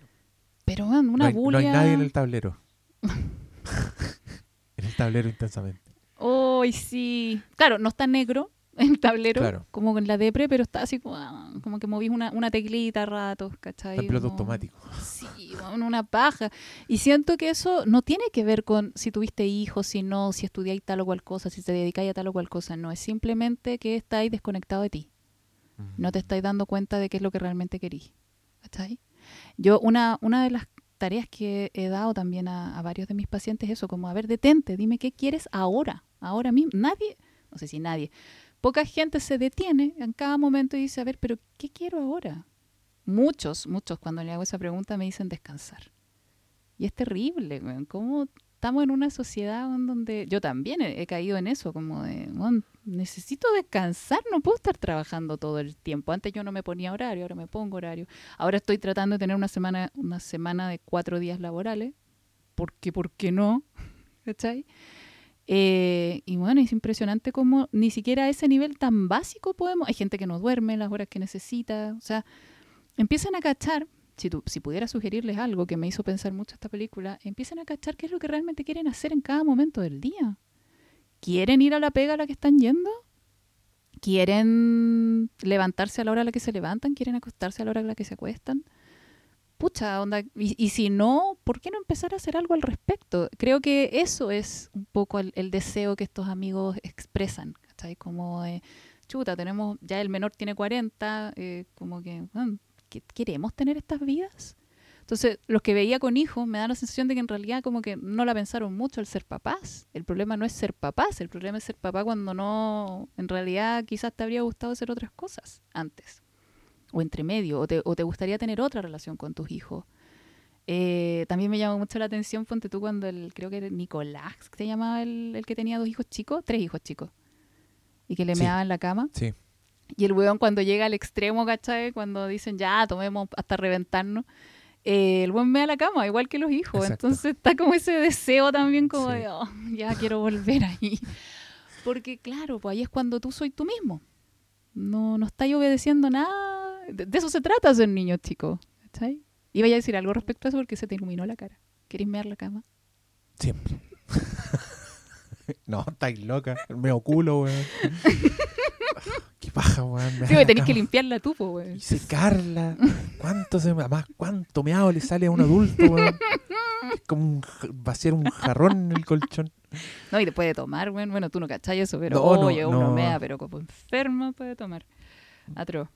Pero man, no, una hay, no hay nadie en el tablero. *laughs* en el tablero intensamente. Oh, Ay, sí. Claro, no está negro *laughs* el tablero, Claro. como con la depre, pero está así como, ah, como que movís una, una teclita a ratos, ¿cachai? En piloto Como- automático. Sí, una paja. Y siento que eso no tiene que ver con si tuviste hijos, si no, si estudiáis tal o cual cosa, si te dedicáis a tal o cual cosa. No, es simplemente que estáis desconectado de ti. No te estáis dando cuenta de qué es lo que realmente querís. ¿Cachai? Yo, una, una de las tareas que he dado también a, a varios de mis pacientes es eso, como, a ver, detente, dime qué quieres ahora, ahora mismo. Nadie, no sé si nadie, poca gente se detiene en cada momento y dice, a ver, pero ¿qué quiero ahora? Muchos, muchos, cuando le hago esa pregunta me dicen descansar. Y es terrible. ¿Cómo estamos en una sociedad weón, donde yo también he, caído en eso, como de, weón, necesito descansar, no puedo estar trabajando todo el tiempo. Antes yo no me ponía horario, ahora me pongo horario. Ahora estoy tratando de tener una semana, una semana de cuatro días laborales, porque, ¿por qué no? *laughs* ¿Cachai? Eh, y bueno, es impresionante como ni siquiera a ese nivel tan básico podemos. Hay gente que no duerme las horas que necesita. O sea, empiezan a cachar, si, tú, si pudiera sugerirles algo que me hizo pensar mucho esta película, empiezan a cachar qué es lo que realmente quieren hacer en cada momento del día. ¿Quieren ir a la pega a la que están yendo? ¿Quieren levantarse a la hora a la que se levantan? ¿Quieren acostarse a la hora a la que se acuestan? Pucha, onda. Y, si no, ¿por qué no empezar a hacer algo al respecto? Creo que eso es un poco el, deseo que estos amigos expresan. ¿Cachai? Como de, chuta, tenemos, ya el menor tiene 40, eh, como que, ¿que- ¿queremos tener estas vidas? Entonces, los que veía con hijos me da la sensación de que en realidad como que no la pensaron mucho al ser papás. El problema no es ser papás, el problema es ser papá cuando no, en realidad quizás te habría gustado hacer otras cosas antes. O entre medio, o te, o te gustaría tener otra relación con tus hijos. Eh, también me llamó mucho la atención, ponte tú, cuando el, creo que era Nicolás, que se llamaba el, el que tenía dos hijos chicos, tres hijos chicos, y que le Sí. meaba en la cama. Sí. Y el weón cuando llega al extremo, ¿cachai? Cuando dicen ya, tomemos hasta reventarnos, eh, el weón mea la cama, igual que los hijos. Exacto. Entonces está como ese deseo también como Sí. de, "Oh, ya quiero volver ahí. Porque claro, pues ahí es cuando tú soy tú mismo. No, no estáis obedeciendo nada. De, de eso se trata ser niño, chico. ¿Cachai? Iba a decir algo respecto a eso porque se te iluminó la cara. ¿Querés mear la cama? Siempre. *laughs* no, estáis loca. Me culo, weón. *laughs* Qué paja, weón. me Sí, tenés que limpiarla tú, pues, weón. Y secarla. ¿Cuánto se además, cuánto meado le sale a un adulto, weón? Es como un vaciar un jarrón en el colchón. No, y después de tomar, bueno, bueno, tú no cachai eso, pero No, no, oye, uno no. mea, pero como enfermo puede tomar. Atroz.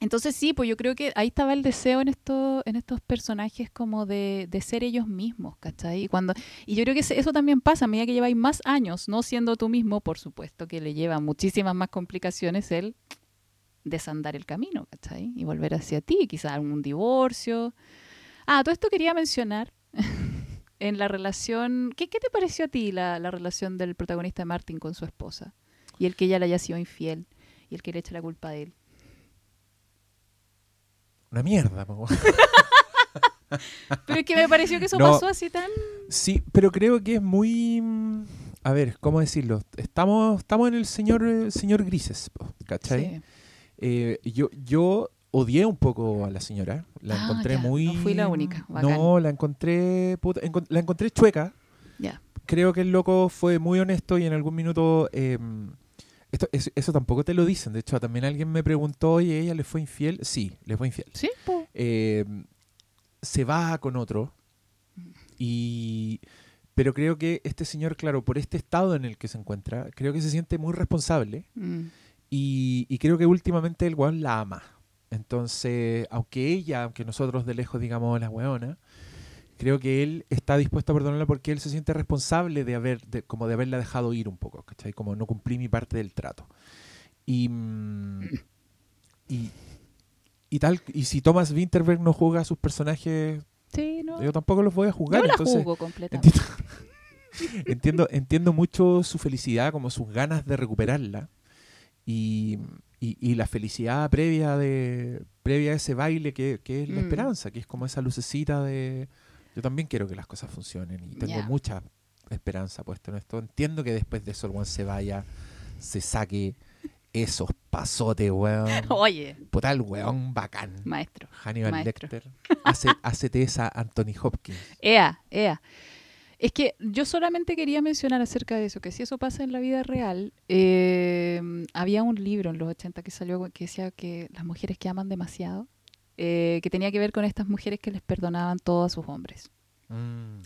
Entonces sí, pues yo creo que ahí estaba el deseo en estos, en estos personajes como de, de ser ellos mismos, ¿cachai? Y, cuando, y yo creo que eso también pasa a medida que lleváis más años, no siendo tú mismo, por supuesto que le lleva muchísimas más complicaciones el desandar el camino, ¿cachai? Y volver hacia ti, quizás un divorcio. Ah, todo esto quería mencionar *laughs* en la relación. ¿Qué, qué te pareció a ti la, la relación del protagonista de Martin con su esposa? Y el que ella le haya sido infiel y el que le echa la culpa de él. Una mierda. Pero es que me pareció que eso No. pasó así tan. Sí, pero creo que es muy. mm, A ver, ¿cómo decirlo? Estamos, estamos en el señor, eh, señor Grises, ¿cachai? Sí. Eh, yo, yo odié un poco a la señora. La Ah, encontré ya, muy. no fui la única, bacán. No, la encontré. puta, la encontré chueca. Ya. Creo que el loco fue muy honesto y en algún minuto. eh, esto, eso, eso tampoco te lo dicen. De hecho, también alguien me preguntó, oye, ¿ella le fue infiel? Sí, le fue infiel. Sí. Eh, se va con otro. Y. Pero creo que este señor, claro, por este estado en el que se encuentra, creo que se siente muy responsable. Mm. Y, y creo que últimamente el weón la ama. Entonces, aunque ella, aunque nosotros de lejos digamos la weona, creo que él está dispuesto a perdonarla porque él se siente responsable de haber, de, como de haberla dejado ir un poco, ¿cachai? Como no cumplí mi parte del trato. Y, mm, y, y tal, y si Thomas Winterberg no juega a sus personajes, Sí, no. yo tampoco los voy a jugar. Yo la entonces, jugo completamente. Entiendo, *laughs* entiendo, entiendo mucho su felicidad, como sus ganas de recuperarla y, y- y la felicidad previa de previa a ese baile que, que es la Mm. esperanza, que es como esa lucecita de yo también quiero que las cosas funcionen y tengo mucha esperanza puesta en esto. Entiendo que después de eso el se vaya, se saque esos pasotes, weón. *laughs* Oye, Puta el weón bacán. maestro. Hannibal maestro. Lecter. Hace, *laughs* esa Anthony Hopkins. Ea, ea. Es que yo solamente quería mencionar acerca de eso, que si eso pasa en la vida real, eh, había un libro en los 80 que salió que decía que las mujeres que aman demasiado, eh, que tenía que ver con estas mujeres que les perdonaban todo a sus hombres. Mm.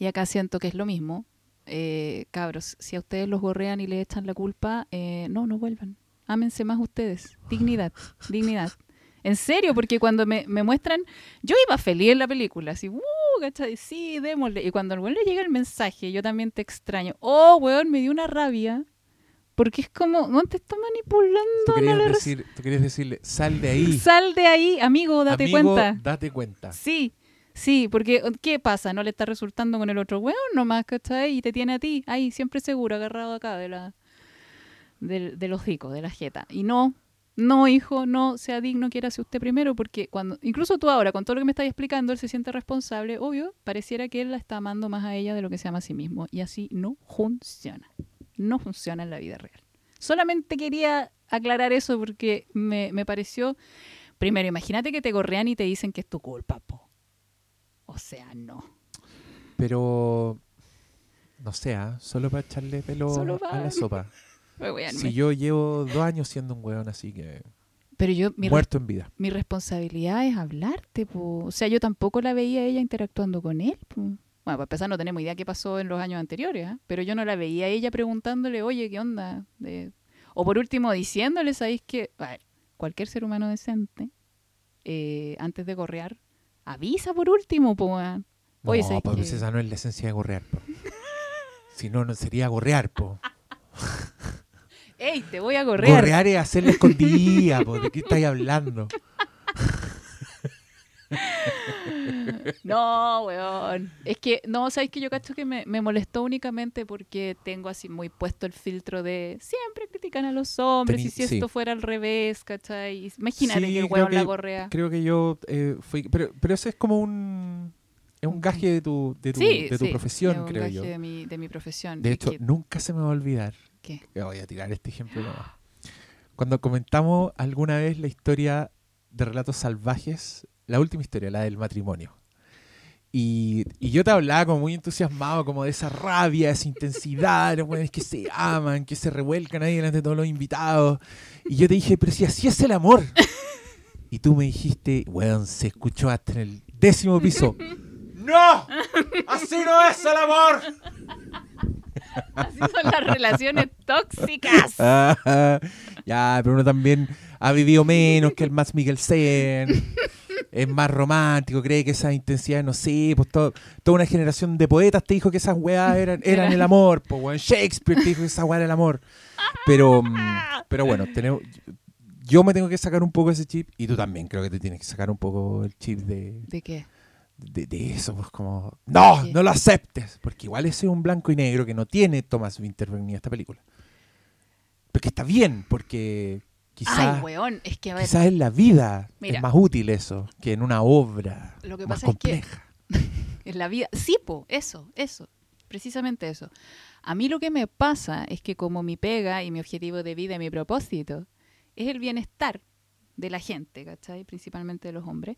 Y acá siento que es lo mismo. Eh, cabros, si a ustedes los gorrean y le echan la culpa, eh, no, no vuelvan. Ámense más ustedes. Dignidad, *laughs* dignidad. En serio, porque cuando me, me muestran, yo iba feliz en la película, así, uh, ¿cachai? Sí, démosle. Y cuando al weón le llega el mensaje, yo también te extraño. Oh, weón, me dio una rabia. Porque es como, no te está Tú manipulando. No querías, le res- decir, tú querías decirle, sal de ahí. *laughs* Sal de ahí, amigo, date Amigo, cuenta. Date cuenta. Sí, sí, porque ¿qué pasa? No le está resultando con el otro weón nomás, ¿cachai? Y te tiene a ti, ahí, siempre seguro, agarrado acá de la del, del hocico, de la jeta. Y no, no, hijo, no, sea digno, quiérase usted primero, porque cuando, incluso tú ahora, con todo lo que me estás explicando, él se siente responsable, obvio, pareciera que él la está amando más a ella de lo que se ama a sí mismo. Y así no funciona. No funciona en la vida real. Solamente quería aclarar eso porque me, me pareció Primero, imagínate que te gorrean y te dicen que es tu culpa, po. O sea, no. Pero, no sé, ¿ah? solo para echarle pelo a la *laughs* sopa. Si yo llevo dos años siendo un weón así que Pero yo, mi, re- muerto en vida. mi responsabilidad es hablarte, po. O sea, yo tampoco la veía a ella interactuando con él, po. Bueno, para empezar, no tenemos idea qué pasó en los años anteriores, ¿ah? Pero yo no la veía a ella preguntándole, oye, ¿qué onda? De- O por último, diciéndole, ¿sabéis que a ver, cualquier ser humano decente, eh, antes de gorrear, avisa por último, po. weón. Oye, no, ¿sabes pues qué? esa no es la esencia de gorrear, po. Si no, no sería gorrear, po. *laughs* ¡Ey, te voy a gorrear! Gorrear es hacerle escondida, po. ¿De qué estáis hablando? *laughs* No, weón. Es que, no, sabes que yo cacho que me, me molestó únicamente porque tengo así muy puesto el filtro de siempre critican a los hombres Tení- y si sí. esto fuera al revés, ¿cachai? Imagínate Sí, que el weón la gorrea. Creo que yo eh, fui... Pero, pero ese es como un... Es un gaje de tu, de tu, Sí, de tu profesión, es un creo gaje yo. De mi, de mi profesión. De hecho, que- nunca se me va a olvidar. ¿qué? que Voy a tirar este ejemplo nomás. Cuando comentamos alguna vez la historia de Relatos Salvajes, la última historia, la del matrimonio. Y, y yo te hablaba como muy entusiasmado, como de esa rabia, esa intensidad, los buenos que se aman, que se revuelcan ahí delante de todos los invitados. Y yo te dije, pero si así es el amor. Y tú me dijiste, weón, se escuchó hasta en el décimo piso. ¡No! ¡Así no es el amor! Así son las relaciones tóxicas. *laughs* Ah, ya, pero uno también ha vivido menos que el Max Mikkelsen. Es más romántico, cree que esa intensidad, no sé, pues todo- toda una generación de poetas te dijo que esas weas eran, eran el amor, pues weón. Shakespeare te dijo que esa wea era el amor. Pero, mm, pero bueno, tenemos, yo me tengo que sacar un poco ese chip y tú también creo que te tienes que sacar un poco el chip de, ¿De qué? de, de eso, pues como, no, no lo aceptes, porque igual ese es un blanco y negro que no tiene Thomas Winterberg ni esta película. Porque está bien, porque quizás Ay, weón, es que a ver, quizás en la vida Mira. es más útil eso que en una obra Lo que más pasa es que- compleja. *laughs* en la vida. Sí, po, eso, eso. Precisamente eso. A mí lo que me pasa es que como mi pega y mi objetivo de vida y mi propósito es el bienestar de la gente, ¿cachai? Principalmente de los hombres,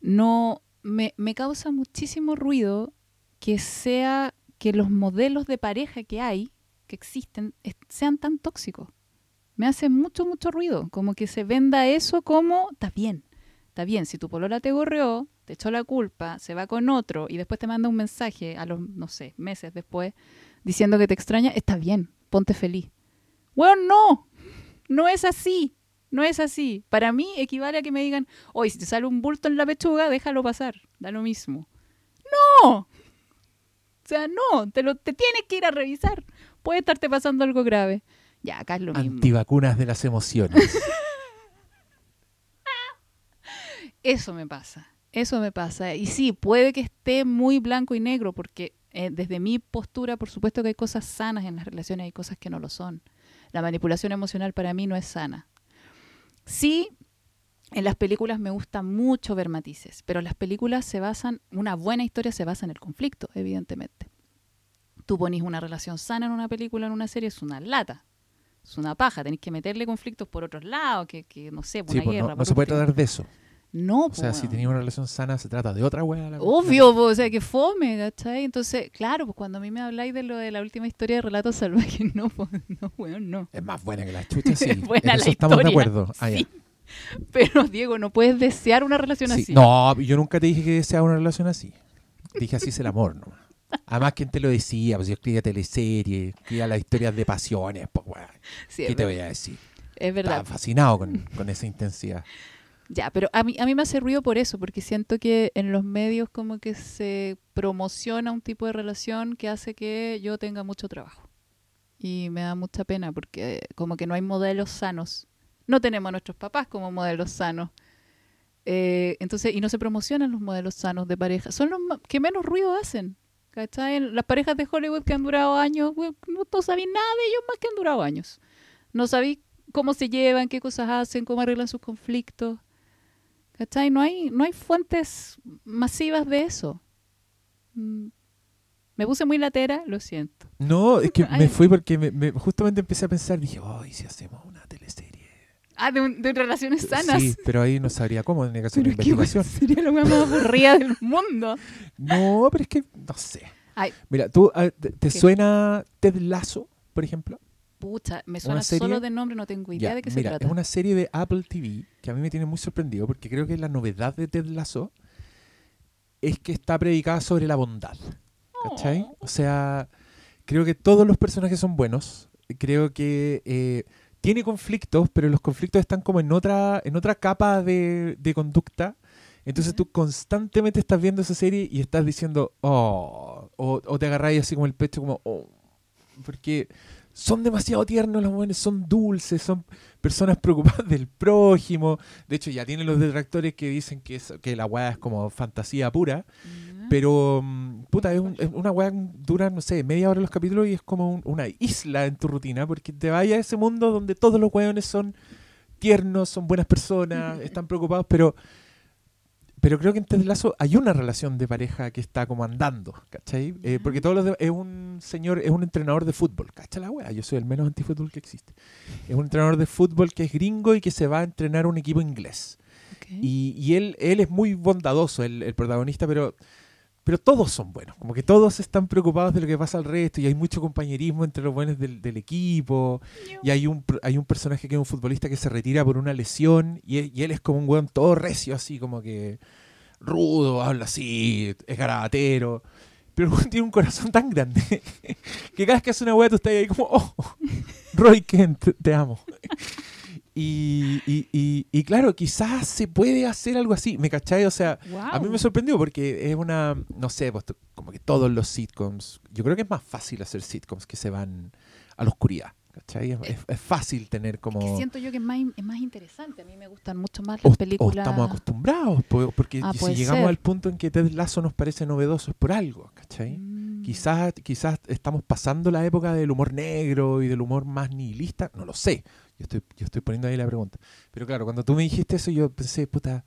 no me, me causa muchísimo ruido que sea que los modelos de pareja que hay, que existen, sean tan tóxicos. Me hace mucho, mucho ruido. Como que se venda eso como, está bien, está bien, si tu polola te gorreó, te echó la culpa, se va con otro y después te manda un mensaje a los, no sé, meses después, diciendo que te extraña, está bien, ponte feliz. Bueno, no, no es así, no es así. Para mí equivale a que me digan, oye, si te sale un bulto en la pechuga, déjalo pasar, da lo mismo. No, o sea, no, te, lo, te tienes que ir a revisar, puede estarte pasando algo grave. Ya, acá es lo mismo. Antivacunas de las emociones. *laughs* Eso me pasa, eso me pasa. Y sí, puede que esté muy blanco y negro, porque eh, desde mi postura, por supuesto que hay cosas sanas en las relaciones, hay cosas que no lo son. La manipulación emocional para mí no es sana. Sí, en las películas me gusta mucho ver matices, pero las películas se basan, una buena historia se basa en el conflicto, evidentemente. Tú ponís una relación sana en una película, en una serie, es una lata. Es una paja, tenés que meterle conflictos por otros lados, que, que no sé, por Sí, una pues, guerra. no, se puede tratar de eso. No, O sea, po, si tenía una relación sana, se trata de otra wea. la- Obvio, po, o sea, que fome, ¿cachai? Entonces, claro, pues cuando a mí me habláis de lo de la última historia de Relatos Salvajes, *laughs* no, pues, no, weón, no. Es más buena que la chucha, sí. *laughs* Es buena en eso la estamos de historia, acuerdo. Ah, sí. Pero, Diego, no puedes desear una relación Sí. así. No, yo nunca te dije que sea una relación así. Dije así es el amor, ¿no? Además, ¿quién te lo decía? Pues yo escribía teleseries, escribía las historias de pasiones, pues. Sí, ¿Qué te voy a decir? es verdad. Estaba fascinado con, con esa intensidad. Ya, pero a mí, a mí me hace ruido por eso, porque siento que en los medios como que se promociona un tipo de relación que hace que yo tenga mucho trabajo. Y me da mucha pena porque como que no hay modelos sanos. No tenemos a nuestros papás como modelos sanos. Eh, entonces, y no se promocionan los modelos sanos de pareja. Son los que menos ruido hacen. ¿Cachai? Las parejas de Hollywood que han durado años, we- no, no sabéis nada de ellos más que han durado años. No sabéis cómo se llevan, qué cosas hacen, cómo arreglan sus conflictos. ¿Cachai? No hay, no hay fuentes masivas de eso. Mm. Me puse muy latera, lo siento. No, es que *laughs* me fui porque me- me- justamente empecé a pensar, dije, ay, si hacemos una. Ah, de, un- de relaciones sanas. Sí, pero ahí no sabría cómo, tenía que hacer una investigación. *laughs* sería lo más aburrida del mundo. No, pero es que, no sé. Ay, Mira, ¿tú ah, te, te ¿Qué? suena Ted Lasso, por ejemplo? pucha, me suena solo de nombre, no tengo idea Ya, de qué mira, se trata. es una serie de Apple TV que a mí me tiene muy sorprendido porque creo que la novedad de Ted Lasso es que está predicada sobre la bondad. ¿Cachai? Oh. O sea, creo que todos los personajes son buenos. Creo que eh, tiene conflictos, pero los conflictos están como en otra, en otra capa de, de conducta. Entonces Ya. tú constantemente estás viendo esa serie y estás diciendo, oh, o, o te agarráis así como el pecho, como, oh, porque son demasiado tiernos los jóvenes, son dulces, son personas *laughs* preocupadas del prójimo. De hecho, ya tienen los detractores que dicen que, es, que la weá es como fantasía pura. Ya. Pero, mm, puta, es, un- es una weá que dura, no sé, media hora los capítulos y es como un- una isla en tu rutina, porque te vayas a ese mundo donde todos los weones son tiernos, son buenas personas, están preocupados, pero pero creo que en Ted Lasso hay una relación de pareja que está como andando, ¿cachai? Eh, porque todos los de- es un señor, es un entrenador de fútbol, ¿cachai la weá? Yo soy el menos antifútbol que existe. Es un entrenador de fútbol que es gringo y que se va a entrenar a un equipo inglés. Y, y él, él es muy bondadoso, el, el protagonista, pero, pero todos son buenos. Como que todos están preocupados de lo que pasa al resto y hay mucho compañerismo entre los buenos del, equipo. Y hay un, hay un personaje que es un futbolista que se retira por una lesión y, él- y él es como un weón todo recio, así como que rudo, habla así, es garabatero. Pero tiene un corazón tan grande *laughs* que cada vez que hace una weá tú estás ahí como, oh, Roy Kent, te amo. Y, y, y, y claro, quizás se puede hacer algo así, ¿me cachai? O sea, a mí me sorprendió porque es una, no sé, pues, como que todos los sitcoms, yo creo que es más fácil hacer sitcoms que se van a la oscuridad, ¿cachai? Es, es- es fácil tener como... Que siento yo que es más, es más interesante. A mí me gustan mucho más o, las o películas. estamos acostumbrados, po- porque Ah, si llegamos ser. al punto en que Ted Lasso nos parece novedoso es por algo, ¿cachai? Mm. Quizás, quizás estamos pasando la época del humor negro y del humor más nihilista, no lo sé. Yo estoy, yo estoy poniendo ahí la pregunta. Pero claro, cuando tú me dijiste eso, yo pensé, puta,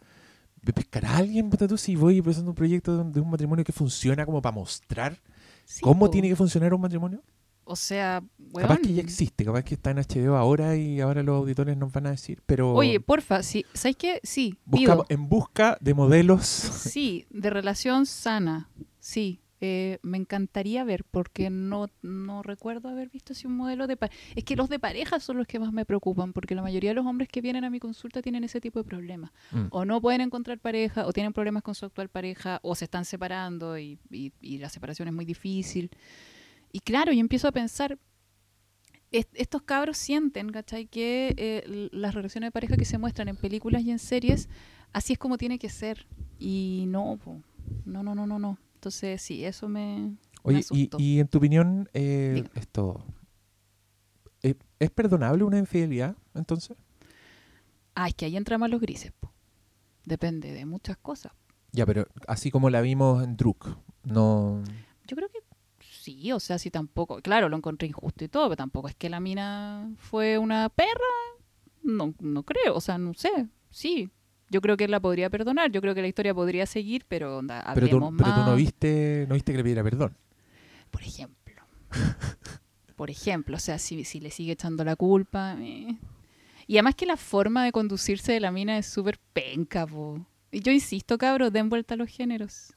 ¿me pescará alguien, puta tú, si voy presentando un proyecto de un, matrimonio que funciona como para mostrar Sí, cómo po. tiene que funcionar un matrimonio? O sea, Capaz weón. que ya existe, capaz que está en HBO ahora y ahora los auditores nos van a decir, pero Oye, porfa, sí, ¿sabes qué? Sí, pido. en busca de modelos. Sí, de relación sana. Sí, eh, me encantaría ver porque no, no recuerdo haber visto así un modelo de pareja. Es que los de pareja son los que más me preocupan porque la mayoría de los hombres que vienen a mi consulta tienen ese tipo de problemas. Mm. O no pueden encontrar pareja, o tienen problemas con su actual pareja, o se están separando y, y- y la separación es muy difícil. Y claro, yo empiezo a pensar, est- estos cabros sienten, ¿cachai? Que eh, las relaciones de pareja que se muestran en películas y en series, así es como tiene que ser. Y no, po. no, no, no, no, no. Entonces, sí, eso me... me Oye, y, en tu opinión, eh, esto ¿eh, ¿es perdonable una infidelidad entonces? Ah, es que ahí entran más los grises, po. Depende de muchas cosas. Ya, pero así como la vimos en Druk, no... Yo creo que sí, o sea, si tampoco, claro, lo encontré injusto y todo, pero tampoco es que la mina fue una perra, no, no creo, o sea, no sé, sí, yo creo que él la podría perdonar, yo creo que la historia podría seguir, pero onda, Pero tú, hablemos pero tú no más. viste, no viste que le pidiera perdón. Por ejemplo, por ejemplo, o sea, si, si le sigue echando la culpa, eh. y además que la forma de conducirse de la mina es súper penca, po. Y Yo insisto, cabros, den vuelta a los géneros.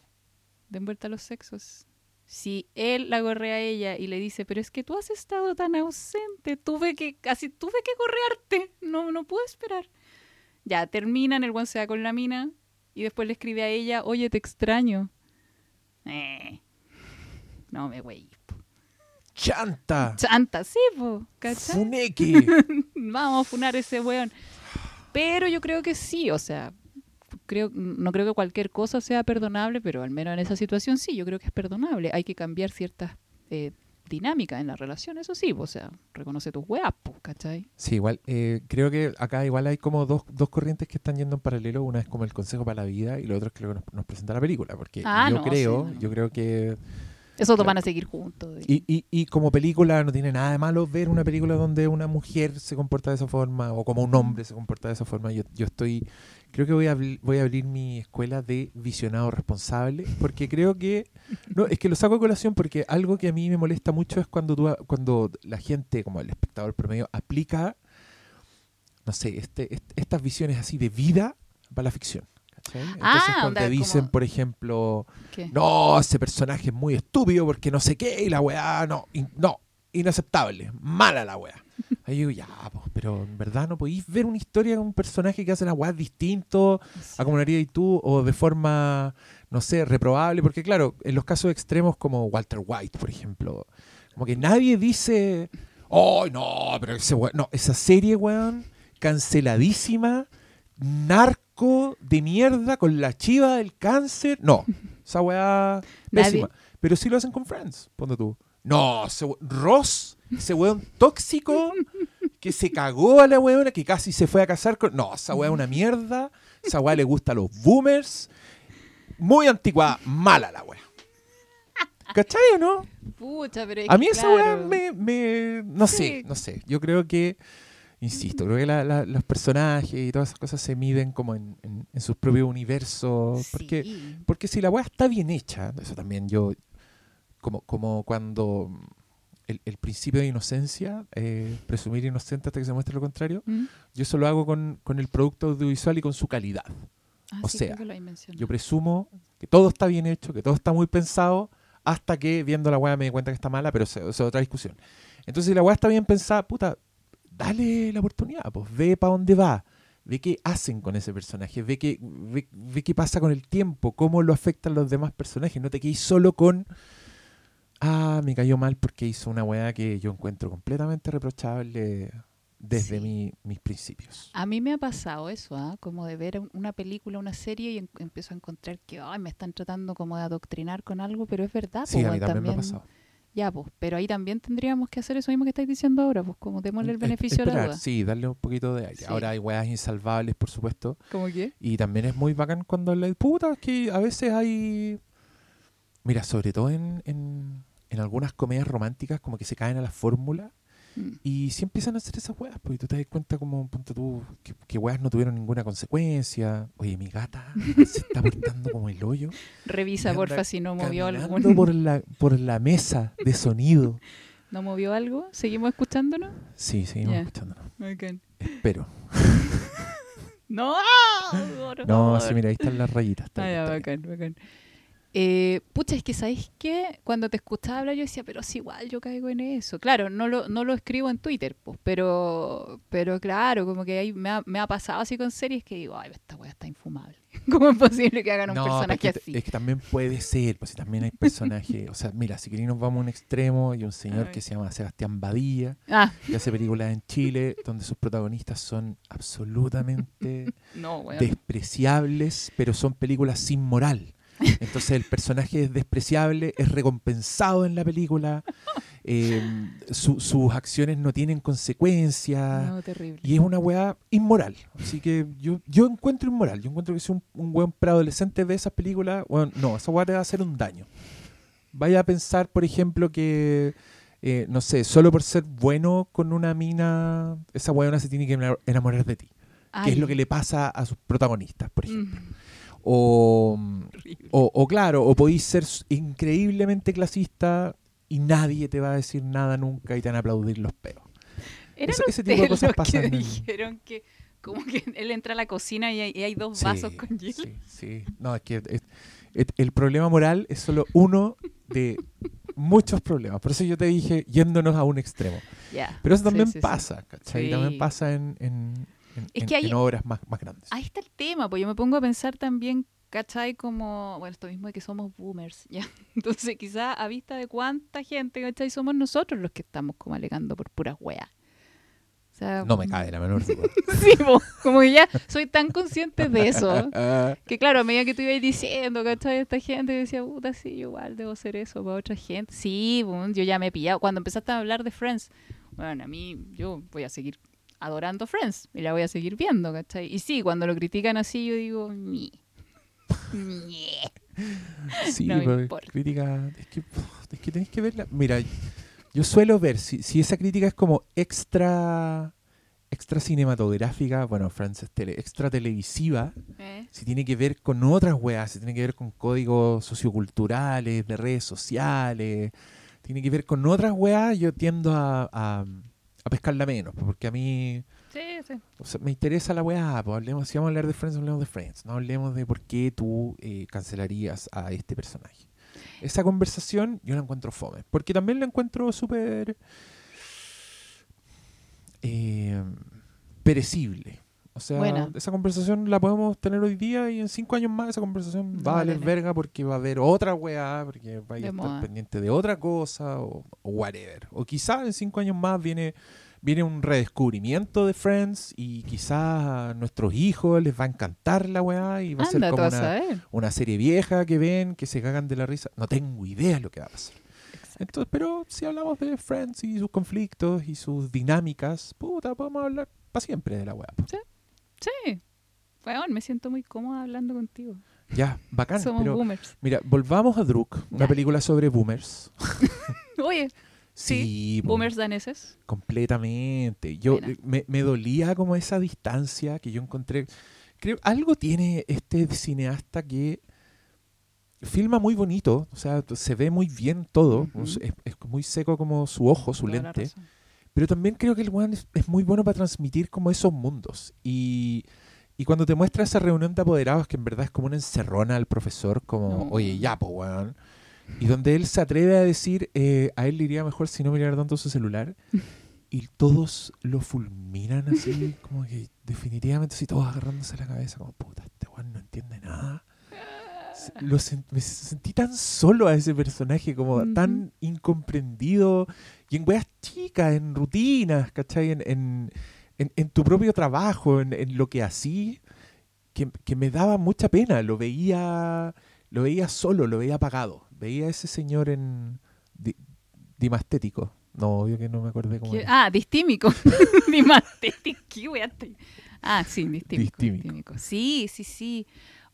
Den vuelta a los sexos. Si él la correa a ella y le dice, pero es que tú has estado tan ausente, tuve que, casi tuve que correarte, no, no puedo esperar. Ya, terminan, el buen se va con la mina y después le escribe a ella, oye, te extraño. Eh, no me güey. ¡Chanta! Chanta, sí, po, ¿cachai? ¡Funeque! *laughs* Vamos a funar ese weón. Pero yo creo que sí, o sea, creo, no creo que cualquier cosa sea perdonable, pero al menos en esa situación sí, yo creo que es perdonable. Hay que cambiar ciertas eh, dinámicas en la relación, eso sí, o sea, reconoce tus weas, po, ¿cachai? Sí, igual, eh, creo que acá igual hay como dos, dos corrientes que están yendo en paralelo. Una es como el consejo para la vida y lo otro es que nos, nos presenta la película. Porque Ah, yo no, creo, sí, yo creo que Esos dos Claro. van a seguir juntos. y- Y, y, y como película no tiene nada de malo ver una película donde una mujer se comporta de esa forma o como un hombre se comporta de esa forma. Yo, yo estoy, creo que voy a, voy a abrir mi escuela de visionado responsable porque creo que, no, es que lo saco a colación porque algo que a mí me molesta mucho es cuando, tú, cuando la gente, como el espectador promedio, aplica, no sé, este, est- estas visiones así de vida para la ficción. ¿cachai? Entonces Ah, cuando te dicen, como- por ejemplo, ¿Qué? no, ese personaje es muy estúpido porque no sé qué, y la weá, no, no, inaceptable, mala la weá. *laughs* Ahí digo, ya, pues, pero en verdad no podéis ver una historia de un personaje que hace las weas distinto a como lo harías tú, o de forma, no sé, reprobable, porque claro, en los casos extremos como Walter White, por ejemplo, como que nadie dice, oh, no, pero ese weón, no, esa serie, weón, canceladísima, narco de mierda con la chiva del cáncer, no, esa weá *laughs* Nadie- pésima. Pero sí lo hacen con Friends, ponte tú. No, ese we- Ross, ese weón tóxico que se cagó a la weona, que casi se fue a casar con. No, esa weá es una mierda. Esa weá le gusta a los boomers. Muy anticuada, mala la weá. ¿Cachai o no? Pucha, pero es A mí esa weá claro. me, me- No Sí. sé, no sé. Yo creo que. Insisto, creo que la- la- los personajes y todas esas cosas se miden como en, en- en sus propios universos. Porque porque si la weá está bien hecha, eso también yo, como, como cuando el, el principio de inocencia, eh, presumir inocente hasta que se muestre lo contrario, ¿Mm? yo eso lo hago con, con el producto audiovisual y con su calidad. Ah, O sí, sea. Yo presumo que todo está bien hecho, que todo está muy pensado, hasta que viendo la weá me di cuenta que está mala, pero eso es otra discusión. Entonces, si la weá está bien pensada, puta, dale la oportunidad, pues ve para dónde va, ve qué hacen con ese personaje, ve qué, ve, ve qué pasa con el tiempo, cómo lo afectan los demás personajes. No te quedes solo con, ah, me cayó mal porque hizo una weá que yo encuentro completamente reprochable desde Sí. mi- mis principios. A mí me ha pasado eso, ¿ah? como de ver un- una película, una serie y empiezo a encontrar que ay, me están tratando como de adoctrinar con algo, pero es verdad. Sí, pues, a mí también, me ha pasado. Ya, pues, pero ahí también tendríamos que hacer eso mismo que estáis diciendo ahora, pues como démosle el Es- beneficio a la duda. Sí, darle un poquito de aire. Sí. Ahora hay weas insalvables, por supuesto. ¿Cómo qué? Y también es muy bacán cuando de puta, es que a veces hay. Mira, sobre todo en, en, en algunas comedias románticas, como que se caen a la fórmula Mm. y sí empiezan a hacer esas weas, porque tú te das cuenta, como, ponte tú, que, que weas no tuvieron ninguna consecuencia. Oye, mi gata *laughs* se está portando como el hoyo. Revisa, porfa, si no movió algún... por la, por la mesa de sonido. *laughs* ¿No movió algo? ¿Seguimos escuchándonos? Sí, seguimos Ya. escuchándonos. Bacán. Espero. *laughs* ¡No! por No, favor. sí, mira, ahí están las rayitas. está Ah, bien, ya, está bien. bacán, bacán. Eh, pucha, es que ¿sabéis qué? Cuando te escuchaba hablar yo decía, pero si igual yo caigo en eso. Claro, no lo, no lo escribo en Twitter, pues, pero, pero claro, como que ahí me ha, me ha pasado así con series que digo, ay, esta weá está infumable. *laughs* ¿Cómo es posible que hagan un No, personaje es que, así? es que también puede ser, pues si también hay personajes. o sea, mira, si querés nos vamos a un extremo, hay un señor que se llama Sebastián Badilla, Ah, que hace películas en Chile, donde sus protagonistas son absolutamente *laughs* no, despreciables, pero son películas sin moral. Entonces el personaje es despreciable, es recompensado en la película, *laughs* eh, su- sus acciones no tienen consecuencias. No, terrible. Y es una weá inmoral. Así que yo, yo encuentro inmoral. Yo encuentro que si un, un weón preadolescente ve esas películas, weón, no, esa weá te va a hacer un daño. Vaya a pensar, por ejemplo, que, eh, no sé, solo por ser bueno con una mina, esa weona se tiene que enamor- enamorar de ti. Que es Ay, lo que le pasa a sus protagonistas, por ejemplo. mm, O, o, o claro, o podéis ser increíblemente clasista y nadie te va a decir nada nunca y te van a aplaudir los peos. Ese- ese tipo de cosas pasan que dijeron que Como que él entra a la cocina y hay, y hay dos Sí, vasos con hielo. Sí, sí. No, es que es- es- el problema moral es solo uno de muchos problemas. Por eso yo te dije yéndonos a un extremo. Ya. Pero eso también sí, pasa, ¿cachai? También pasa en, en, en- Es en- que hay- en obras más, más grandes. Ahí está el tema, pues yo me pongo a pensar también, ¿cachai? Como, bueno, esto mismo de que somos boomers, *laughs* ¿ya? Entonces, quizá a vista de cuánta gente, ¿cachai? Somos nosotros los que estamos como alegando por puras weas. O sea, No me cabe la menor duda. *laughs* Sí, po, como que ya soy tan consciente de eso. *laughs* Que claro, a medida que tú ibas diciendo, ¿cachai? Esta gente yo decía, puta, sí, yo igual debo hacer eso para otra gente. Sí, bueno, yo ya me he pillado. Cuando empezaste a hablar de Friends, bueno, a mí, yo voy a seguir adorando Friends y la voy a seguir viendo, ¿cachai? Y sí, cuando lo critican así, yo digo, ni. *laughs* Sí, No me importa. crítica. Es que, es que tenés que verla. Mira, yo suelo ver si, si esa crítica es como extra extra cinematográfica, bueno, Friends es tele, extra televisiva, ¿Eh? si tiene que ver con otras weas, si tiene que ver con códigos socioculturales, de redes sociales, tiene que ver con otras weas, yo tiendo a, a, a pescarla menos, porque a mí Sí, sí. o sea, me interesa la weá, pues hablemos, si vamos a hablar de Friends, hablemos de Friends, no hablemos de por qué tú eh, cancelarías a este personaje. Esa conversación yo la encuentro fome, porque también la encuentro súper eh, perecible. O sea, Buena. esa conversación la podemos tener hoy día y en cinco años más esa conversación va a Va a valer verga porque va a haber otra weá, porque va a estar moda. pendiente de otra cosa o, o whatever. O quizá en cinco años más viene viene un redescubrimiento de Friends y quizás a nuestros hijos les va a encantar la weá y va a ser Anda, como una, una serie vieja que ven, que se cagan de la risa. No tengo idea lo que va a pasar. Entonces, pero si hablamos de Friends y sus conflictos y sus dinámicas, puta, podemos hablar para siempre de la weá. po. Sí. Me siento muy cómoda hablando contigo. Ya, bacán. Somos pero boomers. mira, volvamos a Druk, una película sobre boomers. *laughs* Oye, Sí, boomers daneses. Completamente. Yo eh, me, me dolía como esa distancia que yo encontré. Creo algo tiene este cineasta que filma muy bonito, o sea, se ve muy bien todo, es, es muy seco como su ojo, su Toda lente. Pero también creo que el weón es, es muy bueno para transmitir como esos mundos. Y, y cuando te muestra esa reunión de apoderados que en verdad es como una encerrona al profesor, como, No. oye, ya, po, weón. Y donde él se atreve a decir, eh, a él le iría mejor si no mirara tanto su celular. *laughs* Y todos lo fulminan así, como que definitivamente así, todos agarrándose la cabeza, como, puta, este weón no entiende nada. Lo me sentí tan solo a ese personaje, como Ujú. tan incomprendido y en weas chicas, en rutinas, ¿cachai? En, en, en- en tu propio trabajo, en, lo que hacía, que, que me daba mucha pena. Lo veía, lo veía solo, lo veía apagado. Veía a ese señor en di- Dimastético. No, obvio que no me acordé cómo era. Ah, distímico. *laughs* Dimastético. ¿Qué wea te- Ah, sí, distímico. Distímico. distímico. Sí, sí, sí.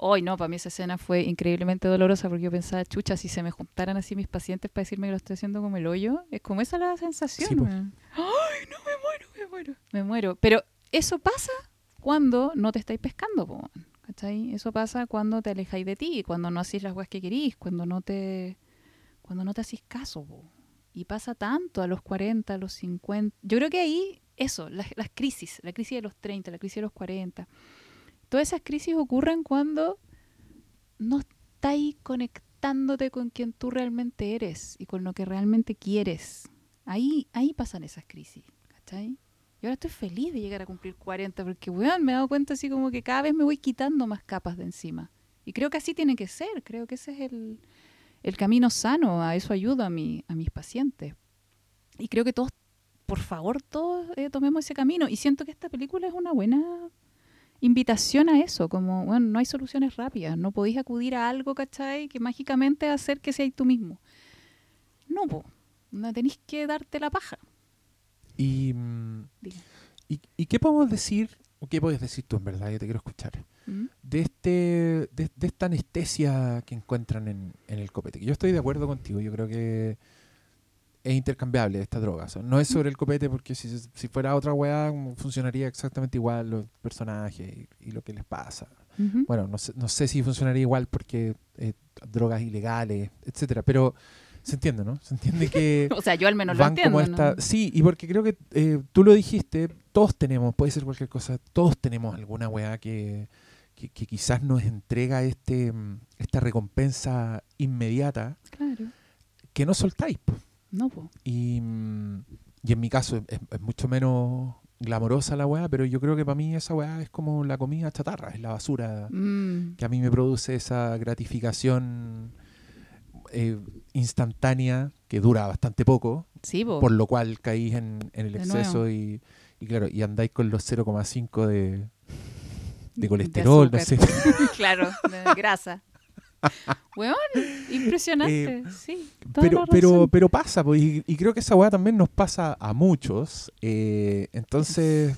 Hoy no, para mí esa escena fue increíblemente dolorosa porque yo pensaba, chucha, si se me juntaran así mis pacientes para decirme que lo estoy haciendo como el hoyo, es como esa la sensación. Sí. Ay, no, me muero, me muero. Me muero. Pero eso pasa cuando no te estáis pescando, po, ¿cachai? Eso pasa cuando te alejáis de ti, cuando no hacís las weas que querís, cuando no te cuando no te hacís caso, po. Y pasa tanto a los 40, a los 50. Yo creo que ahí, eso, las, las crisis, la crisis de los 30, la crisis de los 40. Todas esas crisis ocurren cuando no estáis conectándote con quien tú realmente eres y con lo que realmente quieres. Ahí, ahí pasan esas crisis, ¿cachai? Y ahora estoy feliz de llegar a cumplir 40 porque, weón, me he dado cuenta así como que cada vez me voy quitando más capas de encima. Y creo que así tiene que ser, creo que ese es el, el camino sano, a eso ayuda a, a mis pacientes. Y creo que todos, por favor, todos eh, tomemos ese camino. Y siento que esta película es una buena invitación a eso, como, bueno, no hay soluciones rápidas, no podéis acudir a algo, ¿cachai? Que mágicamente hacer que seáis tú mismo. No, po, no tenéis que darte la paja. Y, mm, y, ¿Y qué podemos decir, o qué puedes decir tú en verdad? Yo te quiero escuchar. ¿Mm? de este de, de esta anestesia que encuentran en, en el copete. Que Yo estoy de acuerdo contigo, yo creo que es intercambiable esta droga. O sea, no es sobre el copete porque si, si fuera otra weá mm, funcionaría exactamente igual los personajes y, y lo que les pasa. Bueno, no sé, no sé si funcionaría igual porque eh, drogas ilegales, etcétera, pero Se entiende, ¿no? Se entiende que *laughs* O sea, yo al menos lo entiendo. como esta... ¿no? Sí, y porque creo que eh, tú lo dijiste, todos tenemos, puede ser cualquier cosa, todos tenemos alguna weá que, que, que quizás nos entrega este mm, esta recompensa inmediata Claro. que no soltáis. po. No, po. Y, mm, y en mi caso es, es mucho menos glamorosa la weá, pero yo creo que para mí esa weá es como la comida chatarra, es la basura Mm, que a mí me produce esa gratificación eh, instantánea que dura bastante poco, sí, po. por lo cual caís en, en el De exceso y, y claro, y andáis con los 0,5 de, *laughs* de colesterol, no sé. *laughs* *laughs* claro, de grasa. *laughs* Weón, impresionante. sí, toda Pero, pero, pero pasa, pues, y, y creo que esa weá también nos pasa a muchos. eh, entonces,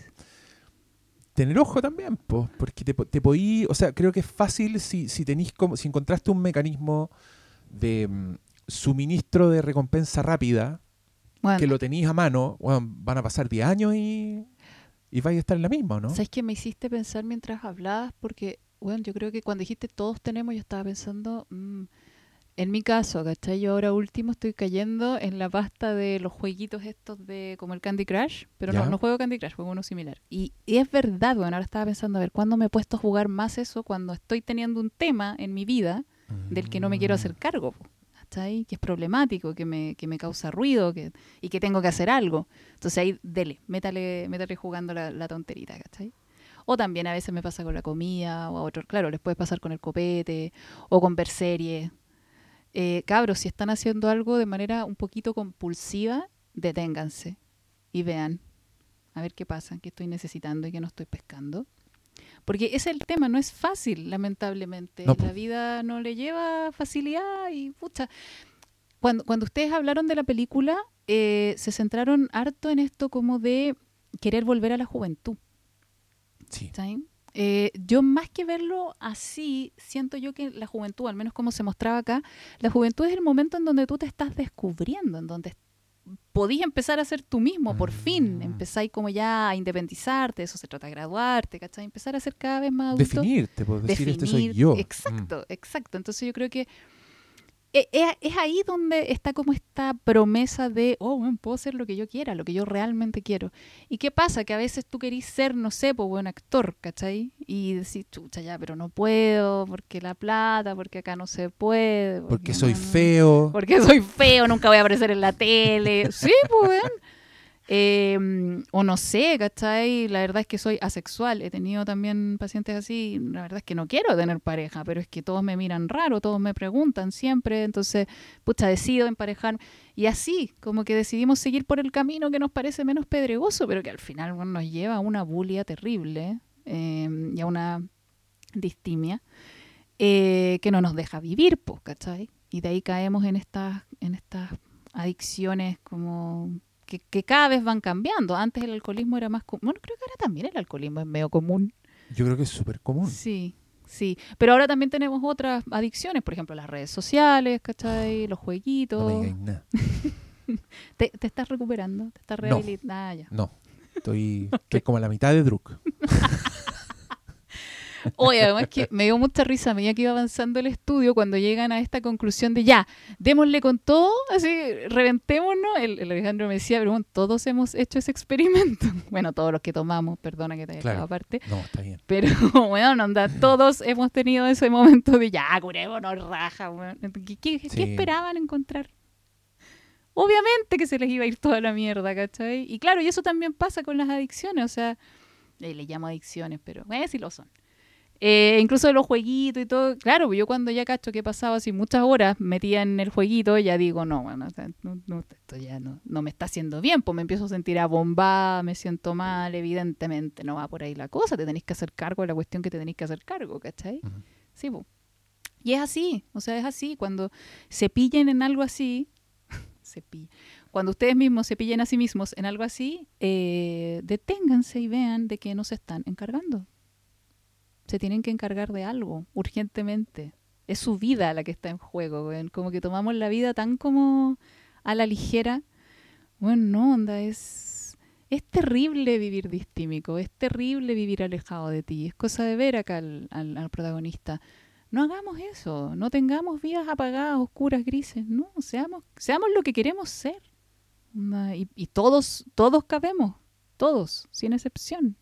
tener ojo también, pues, porque te, te podí, o sea, creo que es fácil si, si tenís como, si encontraste un mecanismo de mm, suministro de recompensa rápida, Bueno, que lo tenéis a mano, van a pasar 10 años y, y vais a estar en la misma, ¿no? ¿Sabes qué me hiciste pensar mientras hablabas? Porque, bueno, yo creo que cuando dijiste todos tenemos, yo estaba pensando, mm, en mi caso, ¿cachai? Yo ahora último estoy cayendo en la pasta de los jueguitos estos de como el Candy Crush, pero no, no juego Candy Crush, juego uno similar. Y, y es verdad, bueno, ahora estaba pensando, a ver, ¿cuándo me he puesto a jugar más eso? Cuando estoy teniendo un tema en mi vida del que no me quiero hacer cargo, po, ¿cachai? Que es problemático, que me, que me causa ruido que, y que tengo que hacer algo. Entonces ahí, dele, métale, métale jugando la, la tonterita, ¿cachai? O también a veces me pasa con la comida, o a otros, claro, les puede pasar con el copete, o con ver series. Eh, cabros, si están haciendo algo de manera un poquito compulsiva, deténganse y vean a ver qué pasa, qué estoy necesitando y qué no estoy pescando. Porque ese es el tema, no es fácil, lamentablemente. No, la vida no le lleva facilidad y pucha. Cuando, cuando ustedes hablaron de la película, eh, se centraron harto en esto como de querer volver a la juventud. Sí. Eh, yo más que verlo así, siento yo que la juventud, al menos como se mostraba acá, la juventud es el momento en donde tú te estás descubriendo, en donde podís empezar a ser tú mismo, por fin, Mm. empezáis como ya a independizarte, eso se trata de graduarte, ¿cachai? Empezar a ser cada vez más adulto. Definirte, pues decir este soy Definir- yo. Mm. Exacto, exacto. Entonces yo creo que e- e- es ahí donde está como esta promesa de, oh, bueno, puedo ser lo que yo quiera, lo que yo realmente quiero. ¿Y qué pasa? Que a veces tú querís ser, no sé, pues buen actor, ¿cachai? Y decís, chucha, ya, pero no puedo, porque la plata, porque acá no se puede. Porque soy no- feo. porque soy feo, nunca voy a aparecer en la tele. Sí, pues. Eh, o no sé, ¿cachai? La verdad es que soy asexual. He tenido también pacientes así. La verdad es que no quiero tener pareja, pero es que todos me miran raro, todos me preguntan siempre. Entonces, pucha, decido emparejar. Y así, como que decidimos seguir por el camino que nos parece menos pedregoso, pero que al final nos lleva a una bulia terrible eh, y a una distimia eh, que no nos deja vivir, pues, ¿cachai? Y de ahí caemos en estas, en estas adicciones como que, que cada vez van cambiando. Antes el alcoholismo era más común. Bueno, creo que ahora también el alcoholismo es medio común. Yo creo que es súper común. Sí, sí. Pero ahora también tenemos otras adicciones, por ejemplo, las redes sociales, ¿cachai? Los No jueguitos. me digáis nada. *laughs* ¿Te, te estás recuperando? ¿Te estás No. rehabilitando? Ah, ya. No. Estoy, *laughs* estoy como a la mitad de Druk. *laughs* Oye, además que me dio mucha risa a medida que iba avanzando el estudio cuando llegan a esta conclusión de ya, démosle con todo, así, reventémonos. El, el Alejandro me decía, pero bueno, todos hemos hecho ese experimento. *laughs* Bueno, todos los que tomamos, perdona que te haya Claro. aparte. No, está bien. Pero *laughs* bueno, no anda, todos hemos tenido ese momento de ya, curémonos, raja. weón. ¿Qué, qué- qué Sí. esperaban encontrar? Obviamente que se les iba a ir toda la mierda, ¿cachai? Y claro, y eso también pasa con las adicciones, o sea, eh, le llamo adicciones, pero eh, sí lo son. Eh, incluso de los jueguitos y todo, claro, pues yo cuando ya cacho que he pasado así muchas horas metida en el jueguito, ya digo, no, bueno, no, no, esto ya no, no me está haciendo bien, pues me empiezo a sentir abombada, me siento mal, evidentemente no va por ahí la cosa, te tenéis que hacer cargo de la cuestión que te tenéis que hacer cargo, ¿cachai? Ujú. Sí, po. Y es así, o sea, es así, cuando se pillen en algo así, *laughs* se pillen, cuando ustedes mismos se pillen a sí mismos en algo así, eh, deténganse y vean de qué nos están encargando. Se tienen que encargar de algo, urgentemente. Es su vida la que está en juego. Como que tomamos la vida tan como a la ligera. Bueno, no, onda, es... Es terrible vivir distímico, es terrible vivir alejado de ti. Es cosa de ver acá al, al- protagonista. No hagamos eso, no tengamos vidas apagadas, oscuras, grises, no, seamos, seamos lo que queremos ser. Y, y todos, todos cabemos, todos, sin excepción.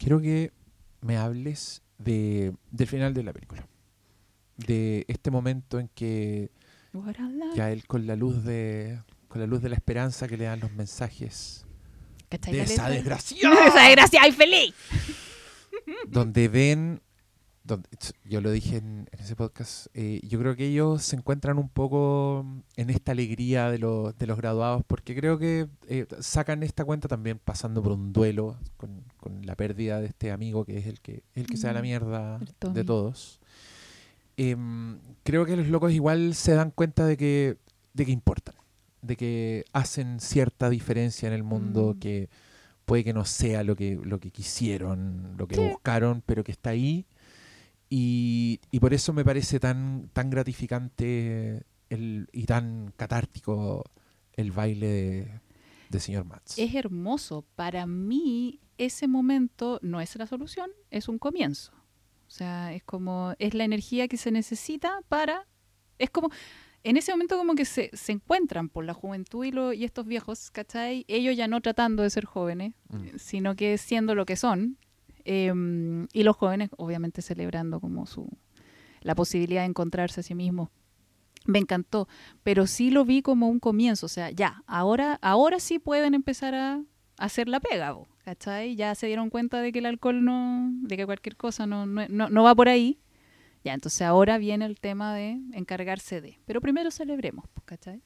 Quiero que me hables de, del final de la película. De este momento en que ya él con la luz de con la luz de la esperanza que le dan los mensajes ¿Cachai de esa desgracia *laughs* esa desgracia, ¡ay, feliz! donde ven donde, yo lo dije en, en ese podcast eh, yo creo que ellos se encuentran un poco en esta alegría de los, de los graduados porque creo que eh, sacan esta cuenta también pasando por un duelo con, con la pérdida de este amigo que es el que el que se da la Mm, mierda de todos Em, creo que los locos igual se dan cuenta de que de que importan de que hacen cierta diferencia en el mundo Mm. que puede que no sea lo que, lo que quisieron, lo que Sí. buscaron, pero que está ahí. Y, y por eso me parece tan, tan gratificante el, y tan catártico el baile de, de señor Mats. Es hermoso. Para mí, ese momento no es la solución, es un comienzo. O sea, es como, es la energía que se necesita para, es como, en ese momento como que se, se encuentran por la juventud y, lo- y estos viejos, ¿cachai? Ellos ya no tratando de ser jóvenes, Mm. sino que siendo lo que son. Em, y los jóvenes, obviamente, celebrando como su la posibilidad de encontrarse a sí mismos. Me encantó, pero sí lo vi como un comienzo. O sea, ya, ahora, ahora sí pueden empezar a, hacer la pega, ¿cachai? Ya se dieron cuenta de que el alcohol no, de que cualquier cosa no, no, no- no va por ahí. Ya, entonces ahora viene el tema de encargarse de. Pero primero celebremos, ¿cachai?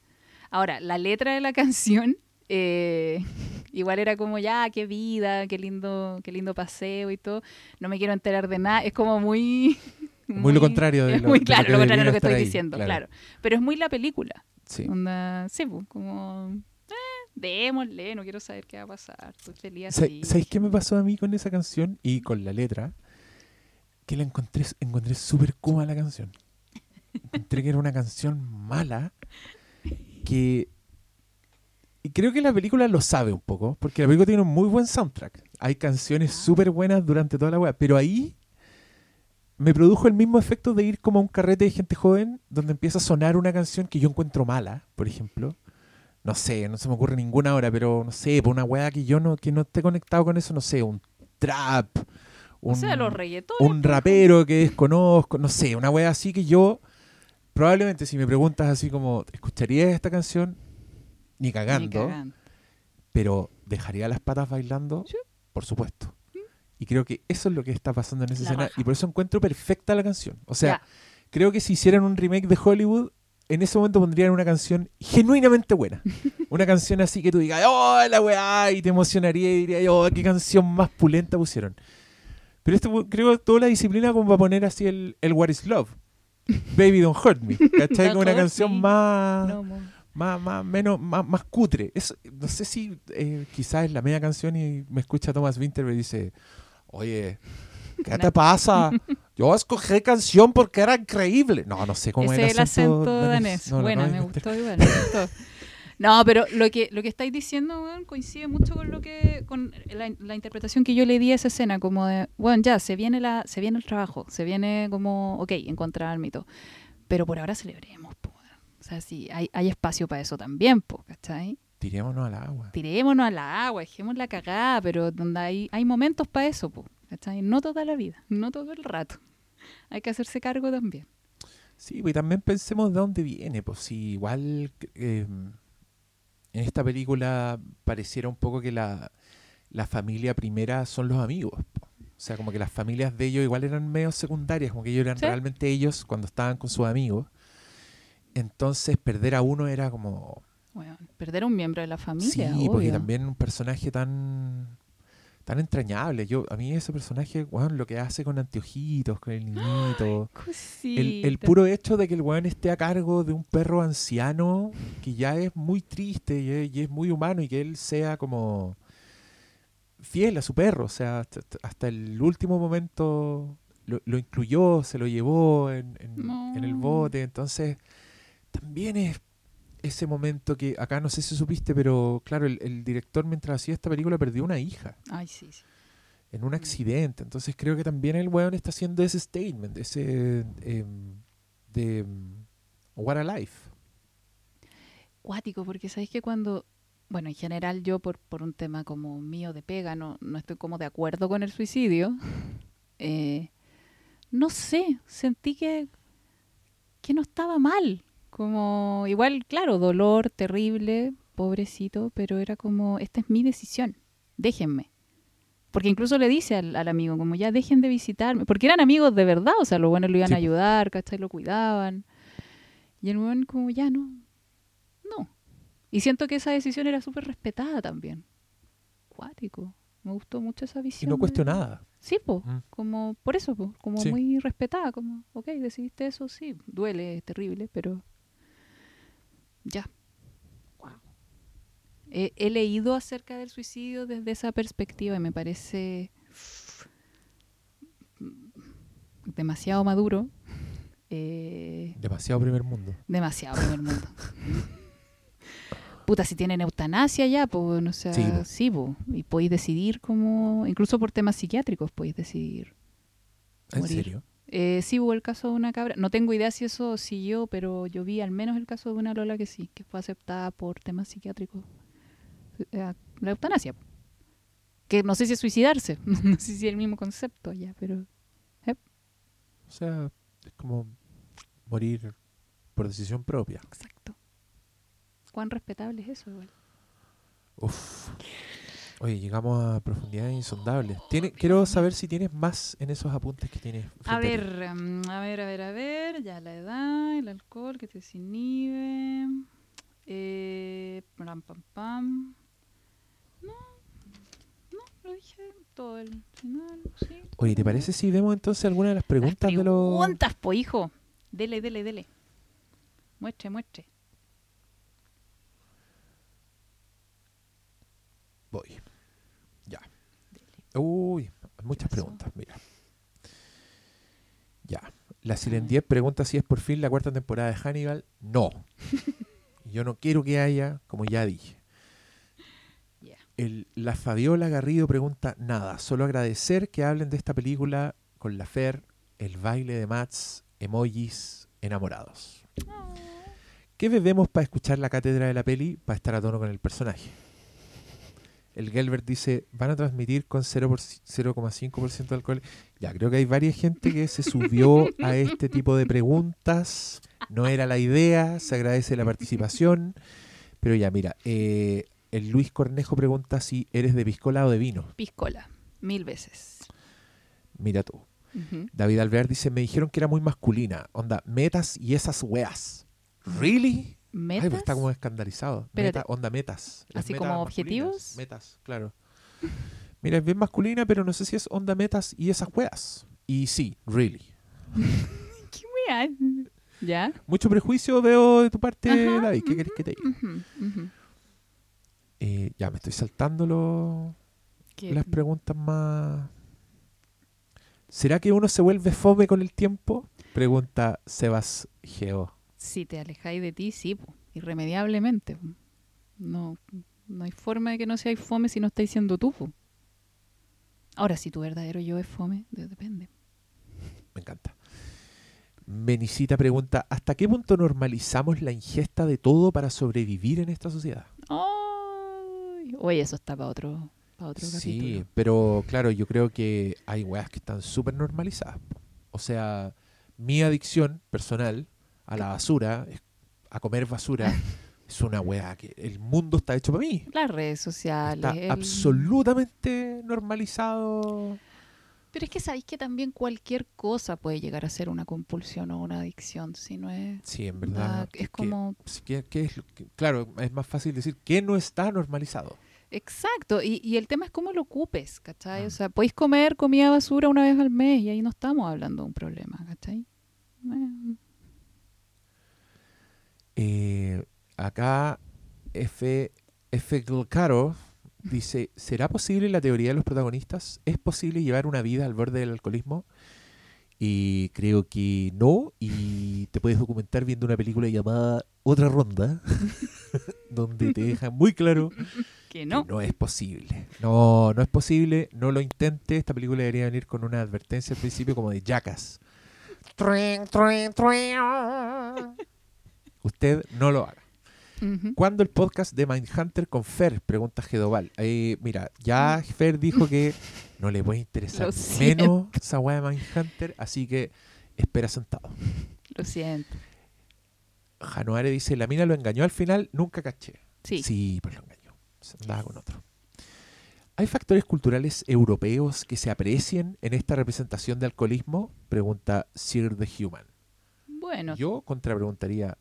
Ahora, la letra de la *laughs* canción, eh, *laughs* igual era como, ya, qué vida, qué lindo, qué lindo paseo y todo. No me quiero enterar de nada. Es como muy... *laughs* Muy lo contrario de *laughs* lo- muy de lo claro, que lo contrario de lo que estoy ahí, diciendo, claro. claro. Pero es muy la película. Sí. Onda, sí, pues, como, eh, démosle, no quiero saber qué va a pasar. Estoy feliz así. ¿Sabéis qué me pasó a mí con esa canción y con la letra? Que la encontré encontré súper kuma la canción. Encontré que era una canción mala que... Y creo que la película lo sabe un poco, porque la película tiene un muy buen soundtrack. Hay canciones Ah. súper buenas durante toda la web, pero ahí me produjo el mismo efecto de ir como a un carrete de gente joven donde empieza a sonar una canción que yo encuentro mala, por ejemplo. No sé, no se me ocurre ninguna ahora, pero no sé, por una weá que yo no, que no esté conectado con eso, no sé, un trap, un, o sea, los un pues, rapero que desconozco, no sé, una weá así que yo, probablemente si me preguntas así como, ¿escucharías esta canción? Ni ni cagando, pero ¿dejaría las patas bailando? Sí. Por supuesto. Y creo que eso es lo que está pasando en esa La escena y por eso encuentro perfecta la canción. O sea, Ya. creo que si hicieran un remake de Hollywood, en ese momento pondrían una canción genuinamente buena. *laughs* una canción así que tú digas, ¡oh, la weá! Y te emocionaría y dirías, ¡oh, qué canción más pulenta pusieron! Pero esto creo que toda la disciplina como va a poner así el, el What is Love. *laughs* Baby Don't Hurt Me. *laughs* ¿Cachai? Como una canción me. más, No, más, más, menos, más, más cutre. Eso, no sé si eh, quizás es la media canción y me escucha Thomas Winter y dice, oye, ¿qué te pasa? Yo escogí canción porque era increíble. No, no sé cómo Ese es es el acento danés. No, no, Buena, no, me no, gustó igual. me gustó. No, pero lo que, lo que estáis diciendo, coincide mucho con lo que, con la, la interpretación que yo le di a esa escena, como de, bueno, ya, se viene la, se viene el trabajo, se viene como, ok, encontrar al mito. Pero por ahora celebremos. O sea, sí, hay, hay espacio para eso también, po, ¿cachai? Tirémonos al agua. Tirémonos al agua, dejemos la cagada, pero donde hay, hay momentos para eso, po, ¿cachai? No toda la vida, no todo el rato. Hay que hacerse cargo también. Sí, pues y también pensemos de dónde viene. Pues si igual eh, en esta película pareciera un poco que la, la familia primera son los amigos. po. O sea, como que las familias de ellos igual eran medio secundarias, como que ellos eran Sí. realmente ellos cuando estaban con sus amigos. Entonces perder a uno era como... Bueno, perder a un miembro de la familia, sí, porque también un personaje tan tan entrañable. Yo a mí ese personaje, weón, lo que hace con anteojitos, con el niñito, *gasps* el, el puro hecho de que el weón esté a cargo de un perro anciano que ya es muy triste y es, y es muy humano y que él sea como fiel a su perro, o sea, hasta, hasta el último momento lo, lo incluyó, se lo llevó en, en- en el bote, entonces también es ese momento que acá no sé si supiste, pero claro, el, el director mientras hacía esta película perdió una hija. Ay, sí, sí. en un accidente. Entonces creo que también el weón está haciendo ese statement, ese em, de em, What a Life. Cuático, porque sabéis que cuando, bueno, en general yo por, por un tema como mío de pega, no, no estoy como de acuerdo con el suicidio. eh, no sé, sentí que, que no estaba mal. Como, igual, claro, dolor terrible, pobrecito, pero era como, esta es mi decisión, déjenme. Porque incluso le dice al, al amigo, como ya dejen de visitarme, porque eran amigos de verdad, o sea, los buenos lo iban Sí, a ayudar, ¿cachai? Lo cuidaban. Y el buen como ya no, no. Y siento que esa decisión era súper respetada también. Cuático. Me gustó mucho esa Y visión. no de- cuestionada. Sí, po, Mm. como por eso, po, como Sí. muy respetada, como, ok, decidiste eso, sí, duele, es terrible, pero ya. He, he leído acerca del suicidio desde esa perspectiva y me parece demasiado maduro, eh, Demasiado primer mundo. demasiado primer *laughs* mundo. Puta, si tienen eutanasia ya, pues, no sé, Sí, sí, po. po, y podéis decidir como, incluso por temas psiquiátricos podéis decidir. ¿En Morir. serio? Eh, sí hubo el caso de una cabra, no tengo idea si eso siguió, pero yo vi al menos el caso de una Lola que sí, que fue aceptada por temas psiquiátricos. Eh, la eutanasia. Que no sé si es suicidarse, *laughs* no sé si es el mismo concepto ya, pero O sea, es como morir por decisión propia. exacto. ¿Cuán respetable es eso igual? Uf. Oye, llegamos a profundidades insondables. Tiene, quiero saber si tienes más en esos apuntes que tienes. A ver, mm, a ver, a ver, a ver. Ya la edad, el alcohol que te desinhibe. Eh, pam, pam, pam. No, no, lo dije todo el final. Sí, Oye, ¿te parece si vemos entonces algunas de las Las preguntas de los. preguntas, po, hijo. Dele, dele, dele. Muestre, muestre. Voy. Uy, muchas preguntas, mira. Ya. La Silen 10 pregunta si es por fin la cuarta temporada de Hannibal. No. *laughs* Yo no quiero que haya, como ya dije. El- la Fabiola Garrido pregunta nada, solo agradecer que hablen de esta película con la Fer, el baile de Mats, emojis, enamorados. ¿Qué bebemos para escuchar la cátedra de la peli para estar a tono con el personaje? El Gelbert dice, van a transmitir con 0 por- 0,5% de alcohol. Ya, creo que hay varias gente que se subió a este tipo de preguntas. No era la idea, se agradece la participación. Pero ya, mira, eh, el Luis Cornejo pregunta si eres de piscola o de vino. Piscola. Mil veces. Mira tú. David Alvear dice, me dijeron que era muy masculina. Onda, metas y esas weas. ¿Really? Ay, ¿Metas? pues está como escandalizado. Meta, onda metas. Las ¿Así metas como objetivos? Metas, claro. Mira, es bien masculina, pero no sé si es onda metas y esas weas. Y sí, really. *laughs* ¿Qué wea? ¿Ya? Mucho prejuicio veo de tu parte, Ajá, David. ¿Qué querés que te diga? Eh, ya, me estoy saltando las preguntas más... ¿Será que uno se vuelve fome con el tiempo? Pregunta Sebas Geo. Si te alejáis de ti, sí, po, irremediablemente. po. No, no hay forma de que no seáis fome si no estáis siendo tú. po. Ahora, si tu verdadero yo es fome, de- depende. Me encanta. Menicita pregunta, ¿hasta qué punto normalizamos la ingesta de todo para sobrevivir en esta sociedad? Ay, Oye, eso está para otro, para otro Sí, capítulo. pero claro, yo creo que hay weas que están súper normalizadas. O sea, mi adicción personal a la basura, a comer basura, *laughs* es una wea que el mundo está hecho para mí. Las redes sociales. Está el- absolutamente normalizado. Pero es que sabéis que también cualquier cosa puede llegar a ser una compulsión o una adicción, si no es... Sí, en verdad. es que- como... que- que es claro, es más fácil decir que no está normalizado. Exacto, y, y el tema es cómo lo ocupes, ¿cachai? Ah. O sea, podéis comer comida basura una vez al mes y ahí no estamos hablando de un problema, ¿cachai? Eh, Eh, acá F, F. Dice, ¿será posible la teoría de los protagonistas? ¿Es posible llevar una vida al borde del alcoholismo? Y creo que no, y te puedes documentar viendo una película llamada Otra Ronda, *laughs* donde te deja muy claro *laughs* Que no. que no es posible. No, no es posible, no lo intente. Esta película debería venir con una advertencia al principio como de Jackass. Usted no lo haga. ¿Cuándo el podcast de Mindhunter con Fer? Pregunta Gedoval. Mira, ya Fer dijo que no le puede interesar *laughs* menos esa weá de Mindhunter, así que espera sentado. Lo siento. Januare dice, la mina lo engañó al final, nunca caché. Sí. Sí, pues lo engañó. Se andaba con otro. ¿Hay factores culturales europeos que se aprecien en esta representación de alcoholismo? Pregunta Sir the Human. Bueno, Yo contrapreguntaría,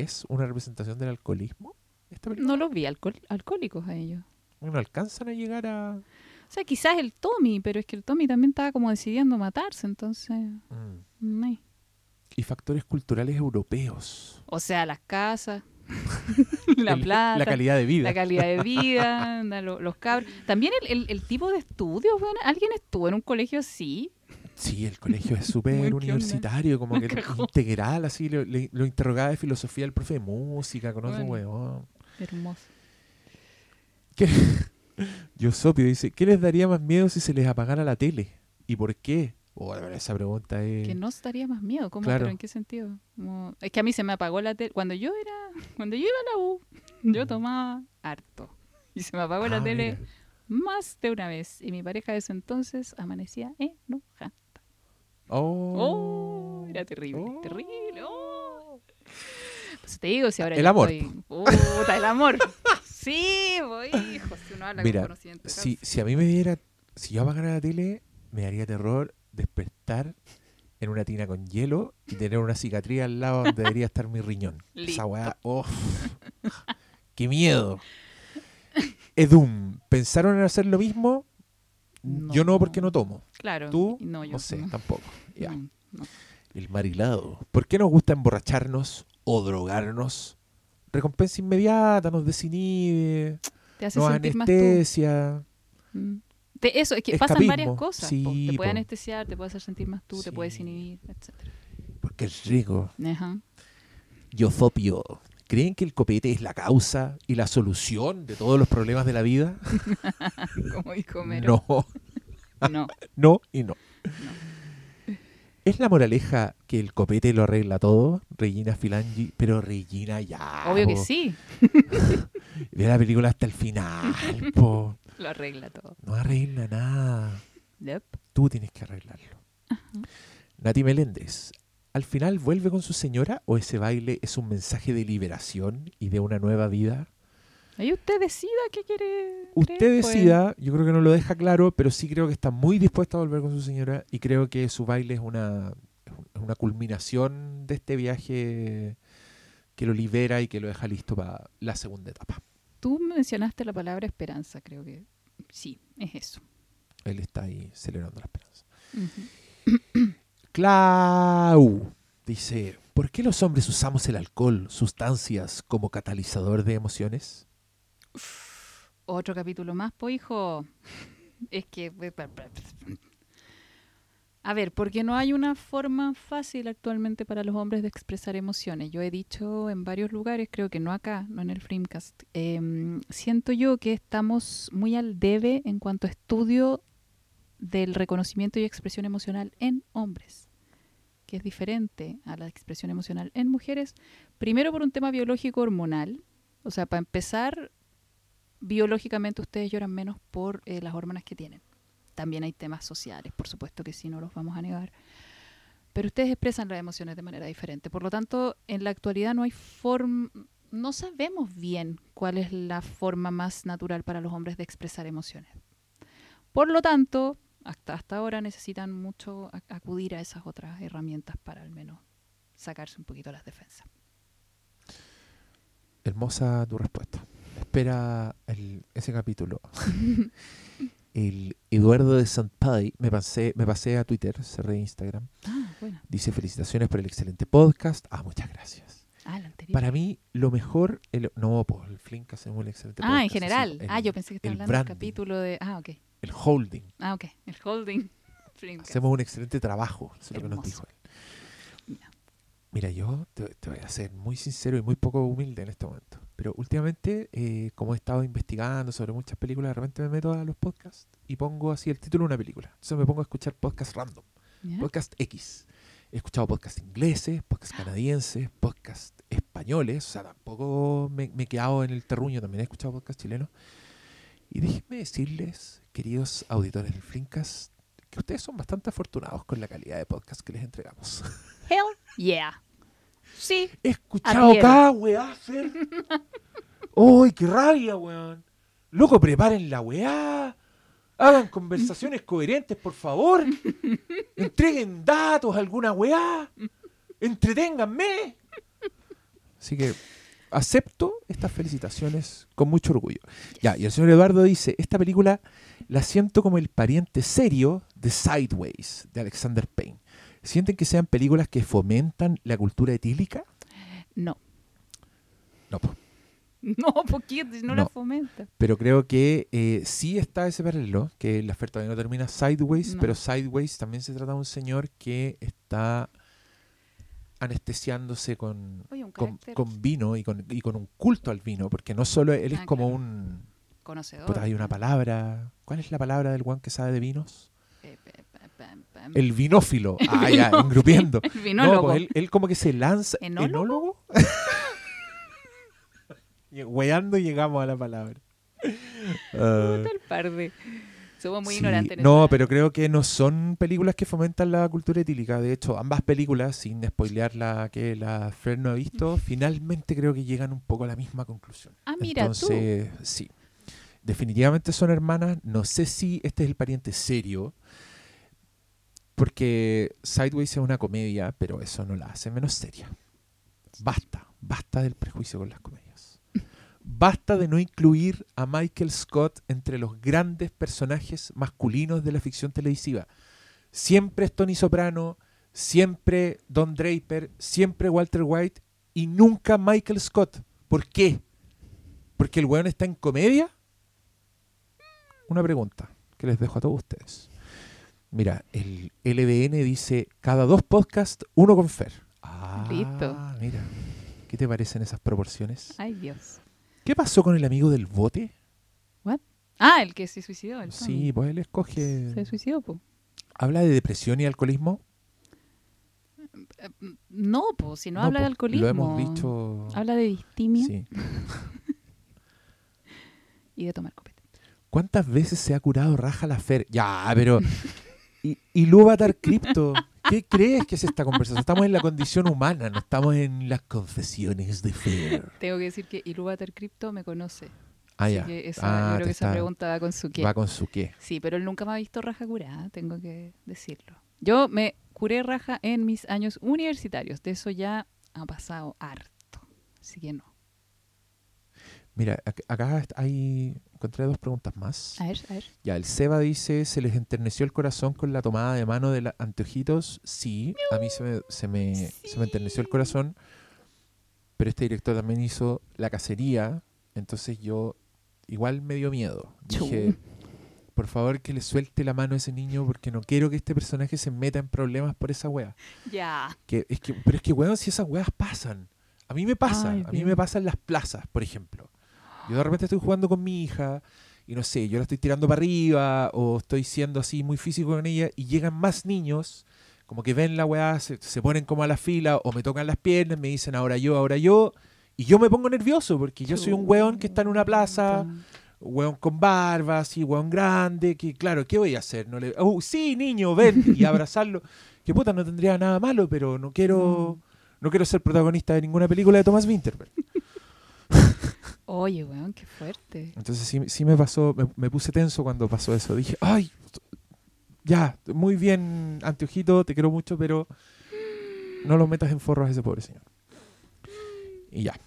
¿es una representación del alcoholismo? Esta película? no los vi alcohol- alcohólicos a ellos. No alcanzan a llegar a... O sea, quizás el Tommy, pero es que el Tommy también estaba como decidiendo matarse, entonces... Mm. meh. Y factores culturales europeos. O sea, las casas, *laughs* la plata, La calidad de vida. la calidad de vida, anda, *laughs* lo- los cabros. También el, el- el tipo de estudios, bueno, ¿alguien estuvo en un colegio así? Sí, el colegio es súper universitario, como *laughs* que integral, así. Lo, le- lo interrogaba de filosofía el profe de música, con otro Bueno. huevón. Hermoso. ¿Qué? *laughs* Yosopio dice, ¿qué les daría más miedo si se les apagara la tele? ¿Y por qué? Oh, esa pregunta es... Que no estaría más miedo, ¿cómo? Claro. ¿Pero en qué sentido? Como- Es que a mí se me apagó la tele. Cuando yo era, *laughs* cuando yo iba a la U, yo tomaba harto. Y se me apagó la Ah, tele más de una vez. Y mi pareja de ese entonces amanecía enojada. Oh. Oh, era terrible, Oh. terrible. oh. Pues te digo, si ahora El amor. estoy- Puta, el amor. *laughs* Sí, voy, hijo, si uno habla Mira, con conocimiento. Si, si a mí me diera... Si yo apagara la tele, me daría terror despertar en una tina con hielo y tener una cicatriz al lado donde debería estar mi riñón. *laughs* Esa weá, ¡oh! ¡Qué miedo! Edum, ¿pensaron en hacer lo mismo? Yo no, porque no tomo. Claro. ¿Tú? No, yo No sé, no. tampoco. *laughs* Ya. El marilado. ¿Por qué nos gusta emborracharnos o drogarnos? Recompensa inmediata, nos desinhibe, Te hace nos sentir más tú. anestesia. Mm. Te- eso, es que pasan varias cosas. po. Te puede po. anestesiar, te puede hacer sentir más tú, te puede desinhibir, etc. Porque es rico. Ajá. Yozopio. ¿Creen que el copete es la causa y la solución de todos los problemas de la vida? *laughs* Como dijo Homero. No, No. *laughs* no y no. ¿Es la moraleja que el copete lo arregla todo? Regina Filangi, pero Regina ya. Obvio que sí. *laughs* Ve la película hasta el final, po. Lo arregla todo. No arregla nada. Yep. Tú tienes que arreglarlo. Nati Meléndez, ¿al final vuelve con su señora o ese baile es un mensaje de liberación y de una nueva vida? Ahí usted decida qué quiere. Usted creer, pues. decida, yo creo que no lo deja claro, pero sí creo que está muy dispuesto a volver con su señora y creo que su baile es una, una culminación de este viaje que lo libera y que lo deja listo para la segunda etapa. Tú mencionaste la palabra esperanza, creo que sí, es eso. Él está ahí celebrando la esperanza. Ujú. *clears throat* Clau dice, ¿por qué los hombres usamos el alcohol, sustancias, como catalizador de emociones? Otro capítulo más, po hijo. Es que. A ver, porque no hay una forma fácil actualmente para los hombres de expresar emociones. Yo he dicho en varios lugares, creo que no acá, no en el Framecast. em, siento yo que estamos muy al debe en cuanto a estudio del reconocimiento y expresión emocional en hombres, que es diferente a la expresión emocional en mujeres. Primero por un tema biológico hormonal. O sea, para empezar, biológicamente ustedes lloran menos por eh, las hormonas que tienen. También hay temas sociales, por supuesto que sí, no los vamos a negar. Pero ustedes expresan las emociones de manera diferente. Por lo tanto, en la actualidad no hay forma, no sabemos bien cuál es la forma más natural para los hombres de expresar emociones. Por lo tanto, hasta, hasta ahora necesitan mucho ac- acudir a esas otras herramientas para al menos sacarse un poquito las defensas. Hermosa tu respuesta. Espera el- ese capítulo. *laughs* el Eduardo de Santpay, me pasé, me pasé a Twitter, cerré Instagram. Ah, bueno. Dice felicitaciones por el excelente podcast. Ah, muchas gracias. Ah, anterior. Para mí, lo mejor, el- no, pues el Flink hacemos un excelente podcast. Ah, en así, general. el- ah, yo pensé que estaba hablando del capítulo de. Ah, ok. El holding. Ah, ok. El holding. *laughs* Hacemos un excelente trabajo, eso es lo que nos dijo él. Mira, yo te, te voy a ser muy sincero y muy poco humilde en este momento. Pero últimamente, eh, como he estado investigando sobre muchas películas, de repente me meto a los podcasts y pongo así el título de una película. Entonces me pongo a escuchar podcasts random, podcast X. He escuchado podcasts ingleses, podcasts canadienses, podcasts españoles. O sea, tampoco me, me he quedado en el terruño, también he escuchado podcasts chilenos. Y déjenme decirles, queridos auditores del Flinkcast, que ustedes son bastante afortunados con la calidad de podcast que les entregamos. *laughs* Hell yeah. Sí. He escuchado cada weá, Fer. *laughs* ¡Uy, qué rabia, weón! Loco, preparen la weá. Hagan conversaciones coherentes, por favor. *laughs* Entreguen datos, alguna weá. Entreténganme. Así que acepto estas felicitaciones con mucho orgullo. Ya, y el señor Eduardo dice, esta película la siento como el pariente serio de Sideways, de Alexander Payne. ¿Sienten que sean películas que fomentan la cultura etílica? No. No. *laughs* No, porque no, la No. fomenta. pero creo que eh, sí está ese paralelo, que la oferta todavía no termina Sideways, No. pero Sideways también se trata de un señor que está anestesiándose con, Oye, con, vino y con, y con un culto al vino, porque no solo él es Ah, como claro. un... conocedor. Puta, hay una palabra... ¿Cuál es la palabra del guan que sabe de vinos? Eh, El vinófilo. *laughs* Ah, ya, engrupiendo. El No, vinólogo. pues él, él como que se lanza. ¿Enólogo? Hueando *laughs* llegamos a la palabra. *laughs* El parde. Somos muy sí, ignorantes. en No, pero creo que no son películas que fomentan la cultura etílica. De hecho, ambas películas, sin spoilear la que la Fer no ha visto, finalmente creo que llegan un poco a la misma conclusión. Ah, mira tú. Entonces, sí. Definitivamente son hermanas. No sé si este es el pariente serio. Porque Sideways es una comedia, pero eso no la hace menos seria. Basta, basta del prejuicio con las comedias. Basta de no incluir a Michael Scott entre los grandes personajes masculinos de la ficción televisiva. Siempre es Tony Soprano, siempre Don Draper, siempre Walter White y nunca Michael Scott. ¿Por qué? ¿Porque el weón está en comedia? Una pregunta que les dejo a todos ustedes. Mira, el LBN dice cada dos podcasts, uno con Fer. Ah, Listo. Mira, ¿qué te parecen esas proporciones? Ay, Dios. ¿Qué pasó con el amigo del bote? Ah, el que se suicidó. El Sí, pues él escoge. Se suicidó, po. Habla de depresión y alcoholismo. No, pues, si no, No, habla de alcoholismo. Lo hemos dicho. Habla de distimia Sí. *laughs* y de tomar copete. ¿Cuántas veces se ha curado Raja la Fer? Ya, pero. ¿Y, y Lúvatar Crypto? ¿Qué crees que es esta conversación? Estamos en la condición humana, no estamos en las confesiones de Fer. Tengo que decir que Ilúvatar Crypto me conoce. Ah, Así ya. que esa, Ah, yo creo que esa pregunta va con su qué. Va con su qué. Sí, pero él nunca me ha visto raja curada, tengo que decirlo. Yo me curé raja en mis años universitarios. De eso ya ha pasado harto. Así que no. Mira, ac- acá hay. Encontré dos preguntas más. A ver, a ver. Ya, el Seba dice, ¿se les enterneció el corazón con la tomada de mano de los anteojitos? Sí, a mí se me, se, me, se me enterneció el corazón, pero este director también hizo La Cacería, entonces yo igual me dio miedo. Dije, Chu. por favor que le suelte la mano a ese niño porque no quiero que este personaje se meta en problemas por esa wea. Ya. Que, es que, pero es que, weón, si esas weas pasan. A mí me pasa, Ay, a mí me pasa en las plazas, por ejemplo. Yo de repente estoy jugando con mi hija y no sé, yo la estoy tirando para arriba o estoy siendo así muy físico con ella y llegan más niños, como que ven la weá, se, se ponen como a la fila o me tocan las piernas, me dicen ahora yo, ahora yo. Y yo me pongo nervioso porque yo soy un weón que está en una plaza, weón con barba, así, weón grande, que claro, ¿qué voy a hacer? No le, oh, sí, niño, ven y *laughs* abrazarlo. Que puta, no tendría nada malo, pero no quiero, no quiero ser protagonista de ninguna película de Thomas Winterberg. *laughs* Oye, weón, qué fuerte. Entonces sí, sí me pasó, me, me puse tenso cuando pasó eso. Dije, ay, ya, muy bien, anteojito, te quiero mucho, pero no lo metas en forros a ese pobre señor. Y ya.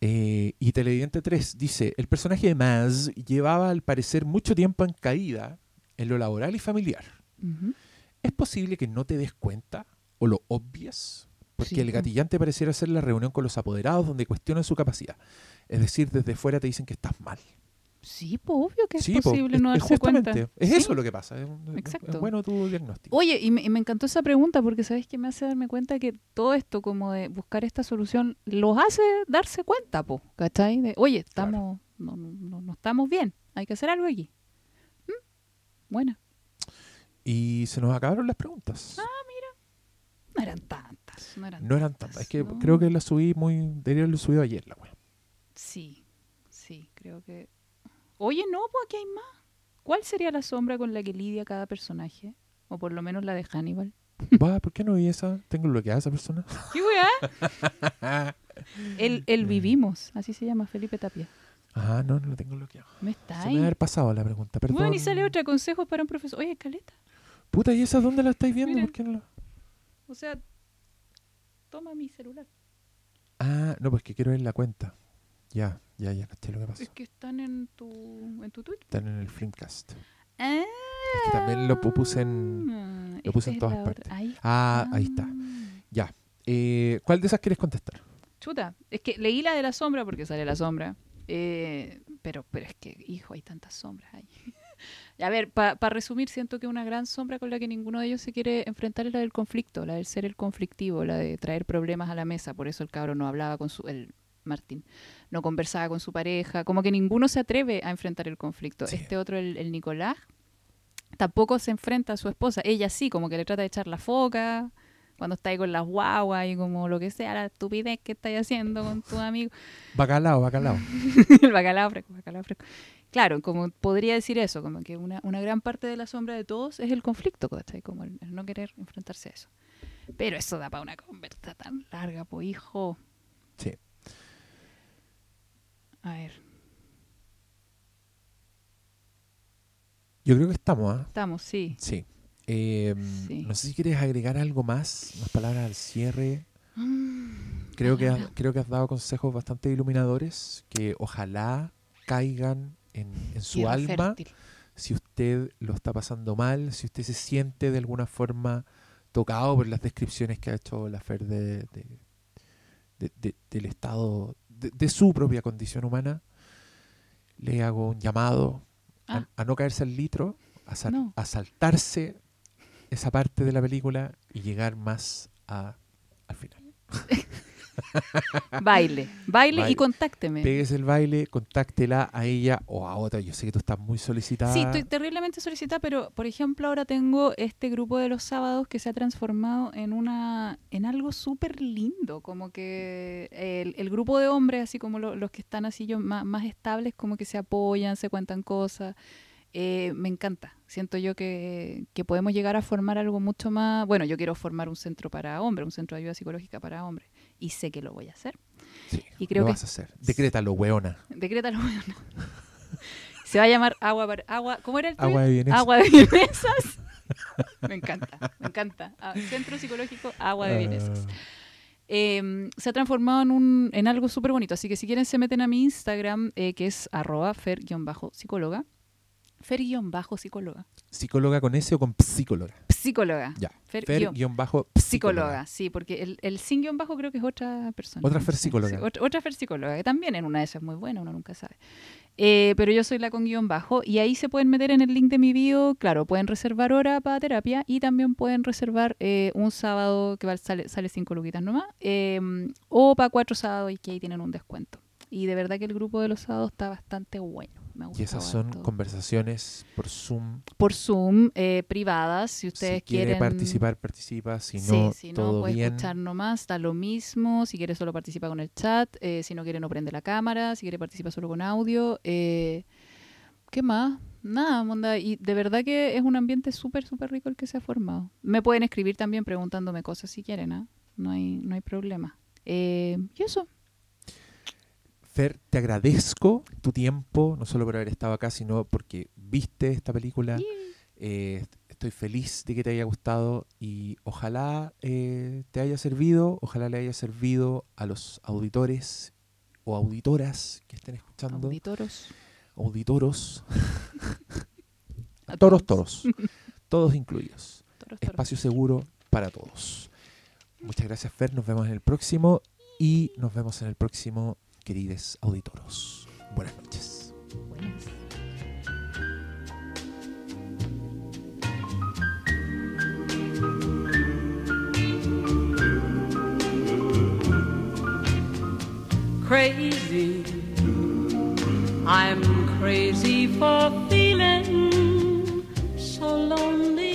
Eh, y Televidente 3 dice, el personaje de Maz llevaba al parecer mucho tiempo en caída en lo laboral y familiar. ¿Es posible que no te des cuenta o lo obvias? Porque Sí, el gatillante pareciera ser la reunión con los apoderados donde cuestionan su capacidad. Es decir, desde fuera te dicen que estás mal. Sí, pues obvio que es Sí, posible no es darse cuenta. Es Sí. eso lo que pasa. Es, Exacto. es bueno tu diagnóstico. Oye, y me, y me encantó esa pregunta porque sabes que me hace darme cuenta que todo esto como de buscar esta solución los hace darse cuenta, po, ¿cachai? De, oye, estamos, no, no, no- no estamos bien, hay que hacer algo aquí. ¿Mm? Buena. Y se nos acabaron las preguntas. Ah, No eran tantas, no eran no eran tantas. Es que no. creo que las subí muy. Debería haberlo subido ayer, la wea. Sí, sí, creo que... Oye, no, pues aquí hay más. ¿Cuál sería la sombra con la que lidia cada personaje? O por lo menos la de Hannibal. Va, ¿por qué no vi esa? ¿Tengo bloqueada esa persona? *laughs* ¿Qué weá? el, el Vivimos, así se llama Felipe Tapia. Ah, no, no lo tengo bloqueado. ¿No está Se me ahí? debe haber pasado la pregunta, perdón. Bueno, y sale otra, consejos para un profesor. Oye, Caleta. Puta, ¿y esa dónde la estáis viendo? Mira. ¿Por qué no la- O sea, toma mi celular. Ah, no, pues que quiero ver la cuenta. Ya, ya, ya, caché lo que pasó. Es que están en tu, en tu Twitter. Están en el Flimcast. Ah, que también lo pu- puse en- lo puse en es todas partes. Ahí. Ah, ahí está. Ya. Eh, ¿Cuál de esas quieres contestar? Chuta, es que leí la de la sombra porque sale la sombra. Eh, pero, pero es que, hijo, hay tantas sombras ahí. *laughs* a ver, para resumir, siento que una gran sombra con la que ninguno de ellos se quiere enfrentar es la del conflicto, la del ser el conflictivo, la de traer problemas a la mesa. Por eso el cabro no hablaba con su. El Martín no conversaba con su pareja. Como que ninguno se atreve a enfrentar el conflicto. Sí. Este otro, el, el Nicolás, tampoco se enfrenta a su esposa. Ella sí, como que le trata de echar la foca cuando está ahí con las guaguas y como lo que sea, la estupidez que estáis haciendo con tu amigo. Bacalao, bacalao. *laughs* el bacalao fresco, bacalao fresco. Claro, como podría decir eso, como que una, una gran parte de la sombra de todos es el conflicto, ¿cachai? Como el, el no querer enfrentarse a eso. Pero eso da para una conversa tan larga, po hijo. Sí. A ver, Yo creo que estamos, ¿ah? estamos, sí. Sí. Eh, Sí. No sé si quieres agregar algo más, unas palabras al cierre. Creo que, has, creo que has dado consejos bastante iluminadores que ojalá caigan en, en su Tierra alma fértil. si usted lo está pasando mal, si usted se siente de alguna forma tocado por las descripciones que ha hecho la Fer de, de- de- de- del estado, de, su propia condición humana, le hago un llamado a, Ah. a no caerse al litro, a, sal- No. a saltarse esa parte de la película y llegar más a, al final. *laughs* Baile, baile y contácteme. Péguese el baile, contáctela a ella o a otra. Yo sé que tú estás muy solicitada. Sí, estoy terriblemente solicitada, pero por ejemplo ahora tengo este grupo de los sábados que se ha transformado en una en algo súper lindo, como que el, el grupo de hombres, así como lo- los que están así yo más, más estables, como que se apoyan, se cuentan cosas. Eh, me encanta. Siento yo que, que podemos llegar a formar algo mucho más. Bueno, yo quiero formar un centro para hombres, un centro de ayuda psicológica para hombres. Y sé que lo voy a hacer. Sí, Y creo lo que vas a hacer. Decrétalo, weona. Decrétalo, bueno. *laughs* Se va a llamar agua para agua. ¿Cómo era el tuyo? Agua de bienestar. Agua de bienesas. *laughs* me encanta, me encanta. Ah, Centro Psicológico Agua de Bienesas. Ah, Eh, se ha transformado en, un, en algo súper bonito. Así que si quieren se meten a mi Instagram, eh, que es arroba fer-psicóloga. Fer-psicóloga. ¿Psicóloga con S o con psicóloga? Psicóloga. Ya. Fer- Fer sí, porque el, el sin guion bajo creo que es otra persona. Otra no Fer sé, psicóloga. sí, otra, otra Fer psicóloga, que también en una de esas es muy buena, uno nunca sabe. Eh, pero yo soy la con guion bajo y ahí se pueden meter en el link de mi bio, claro, pueden reservar hora para terapia y también pueden reservar eh, un sábado que sale, sale cinco luquitas nomás, eh, o para cuatro sábados y que ahí tienen un descuento. Y de verdad que el grupo de los sábados está bastante bueno. Me Y esas son harto. conversaciones por Zoom. por Zoom, eh, privadas, si ustedes si quiere quieren participar, participa. Si Sí, no, si no, todo puede bien. escuchar nomás, está lo mismo. Si quiere solo participa con el chat, eh, si no quiere no prende la cámara, si quiere participa solo con audio. eh, ¿Qué más? Nada, monda. Y de verdad que es un ambiente súper, súper rico el que se ha formado. Me pueden escribir también preguntándome cosas si quieren, ¿ah? No hay, no hay problema. Eh, y eso. Fer, te agradezco tu tiempo, no solo por haber estado acá, sino porque viste esta película. Eh, estoy feliz de que te haya gustado y ojalá eh, te haya servido, ojalá le haya servido a los auditores o auditoras que estén escuchando. Auditoros. Auditoros. *laughs* A toros, todos. toros. todos incluidos. *laughs* Toros, toros. Espacio seguro para todos. Muchas gracias, Fer. Nos vemos en el próximo y nos vemos en el próximo, queridos auditoros. Buenas noches. Crazy, I'm crazy for feeling so lonely.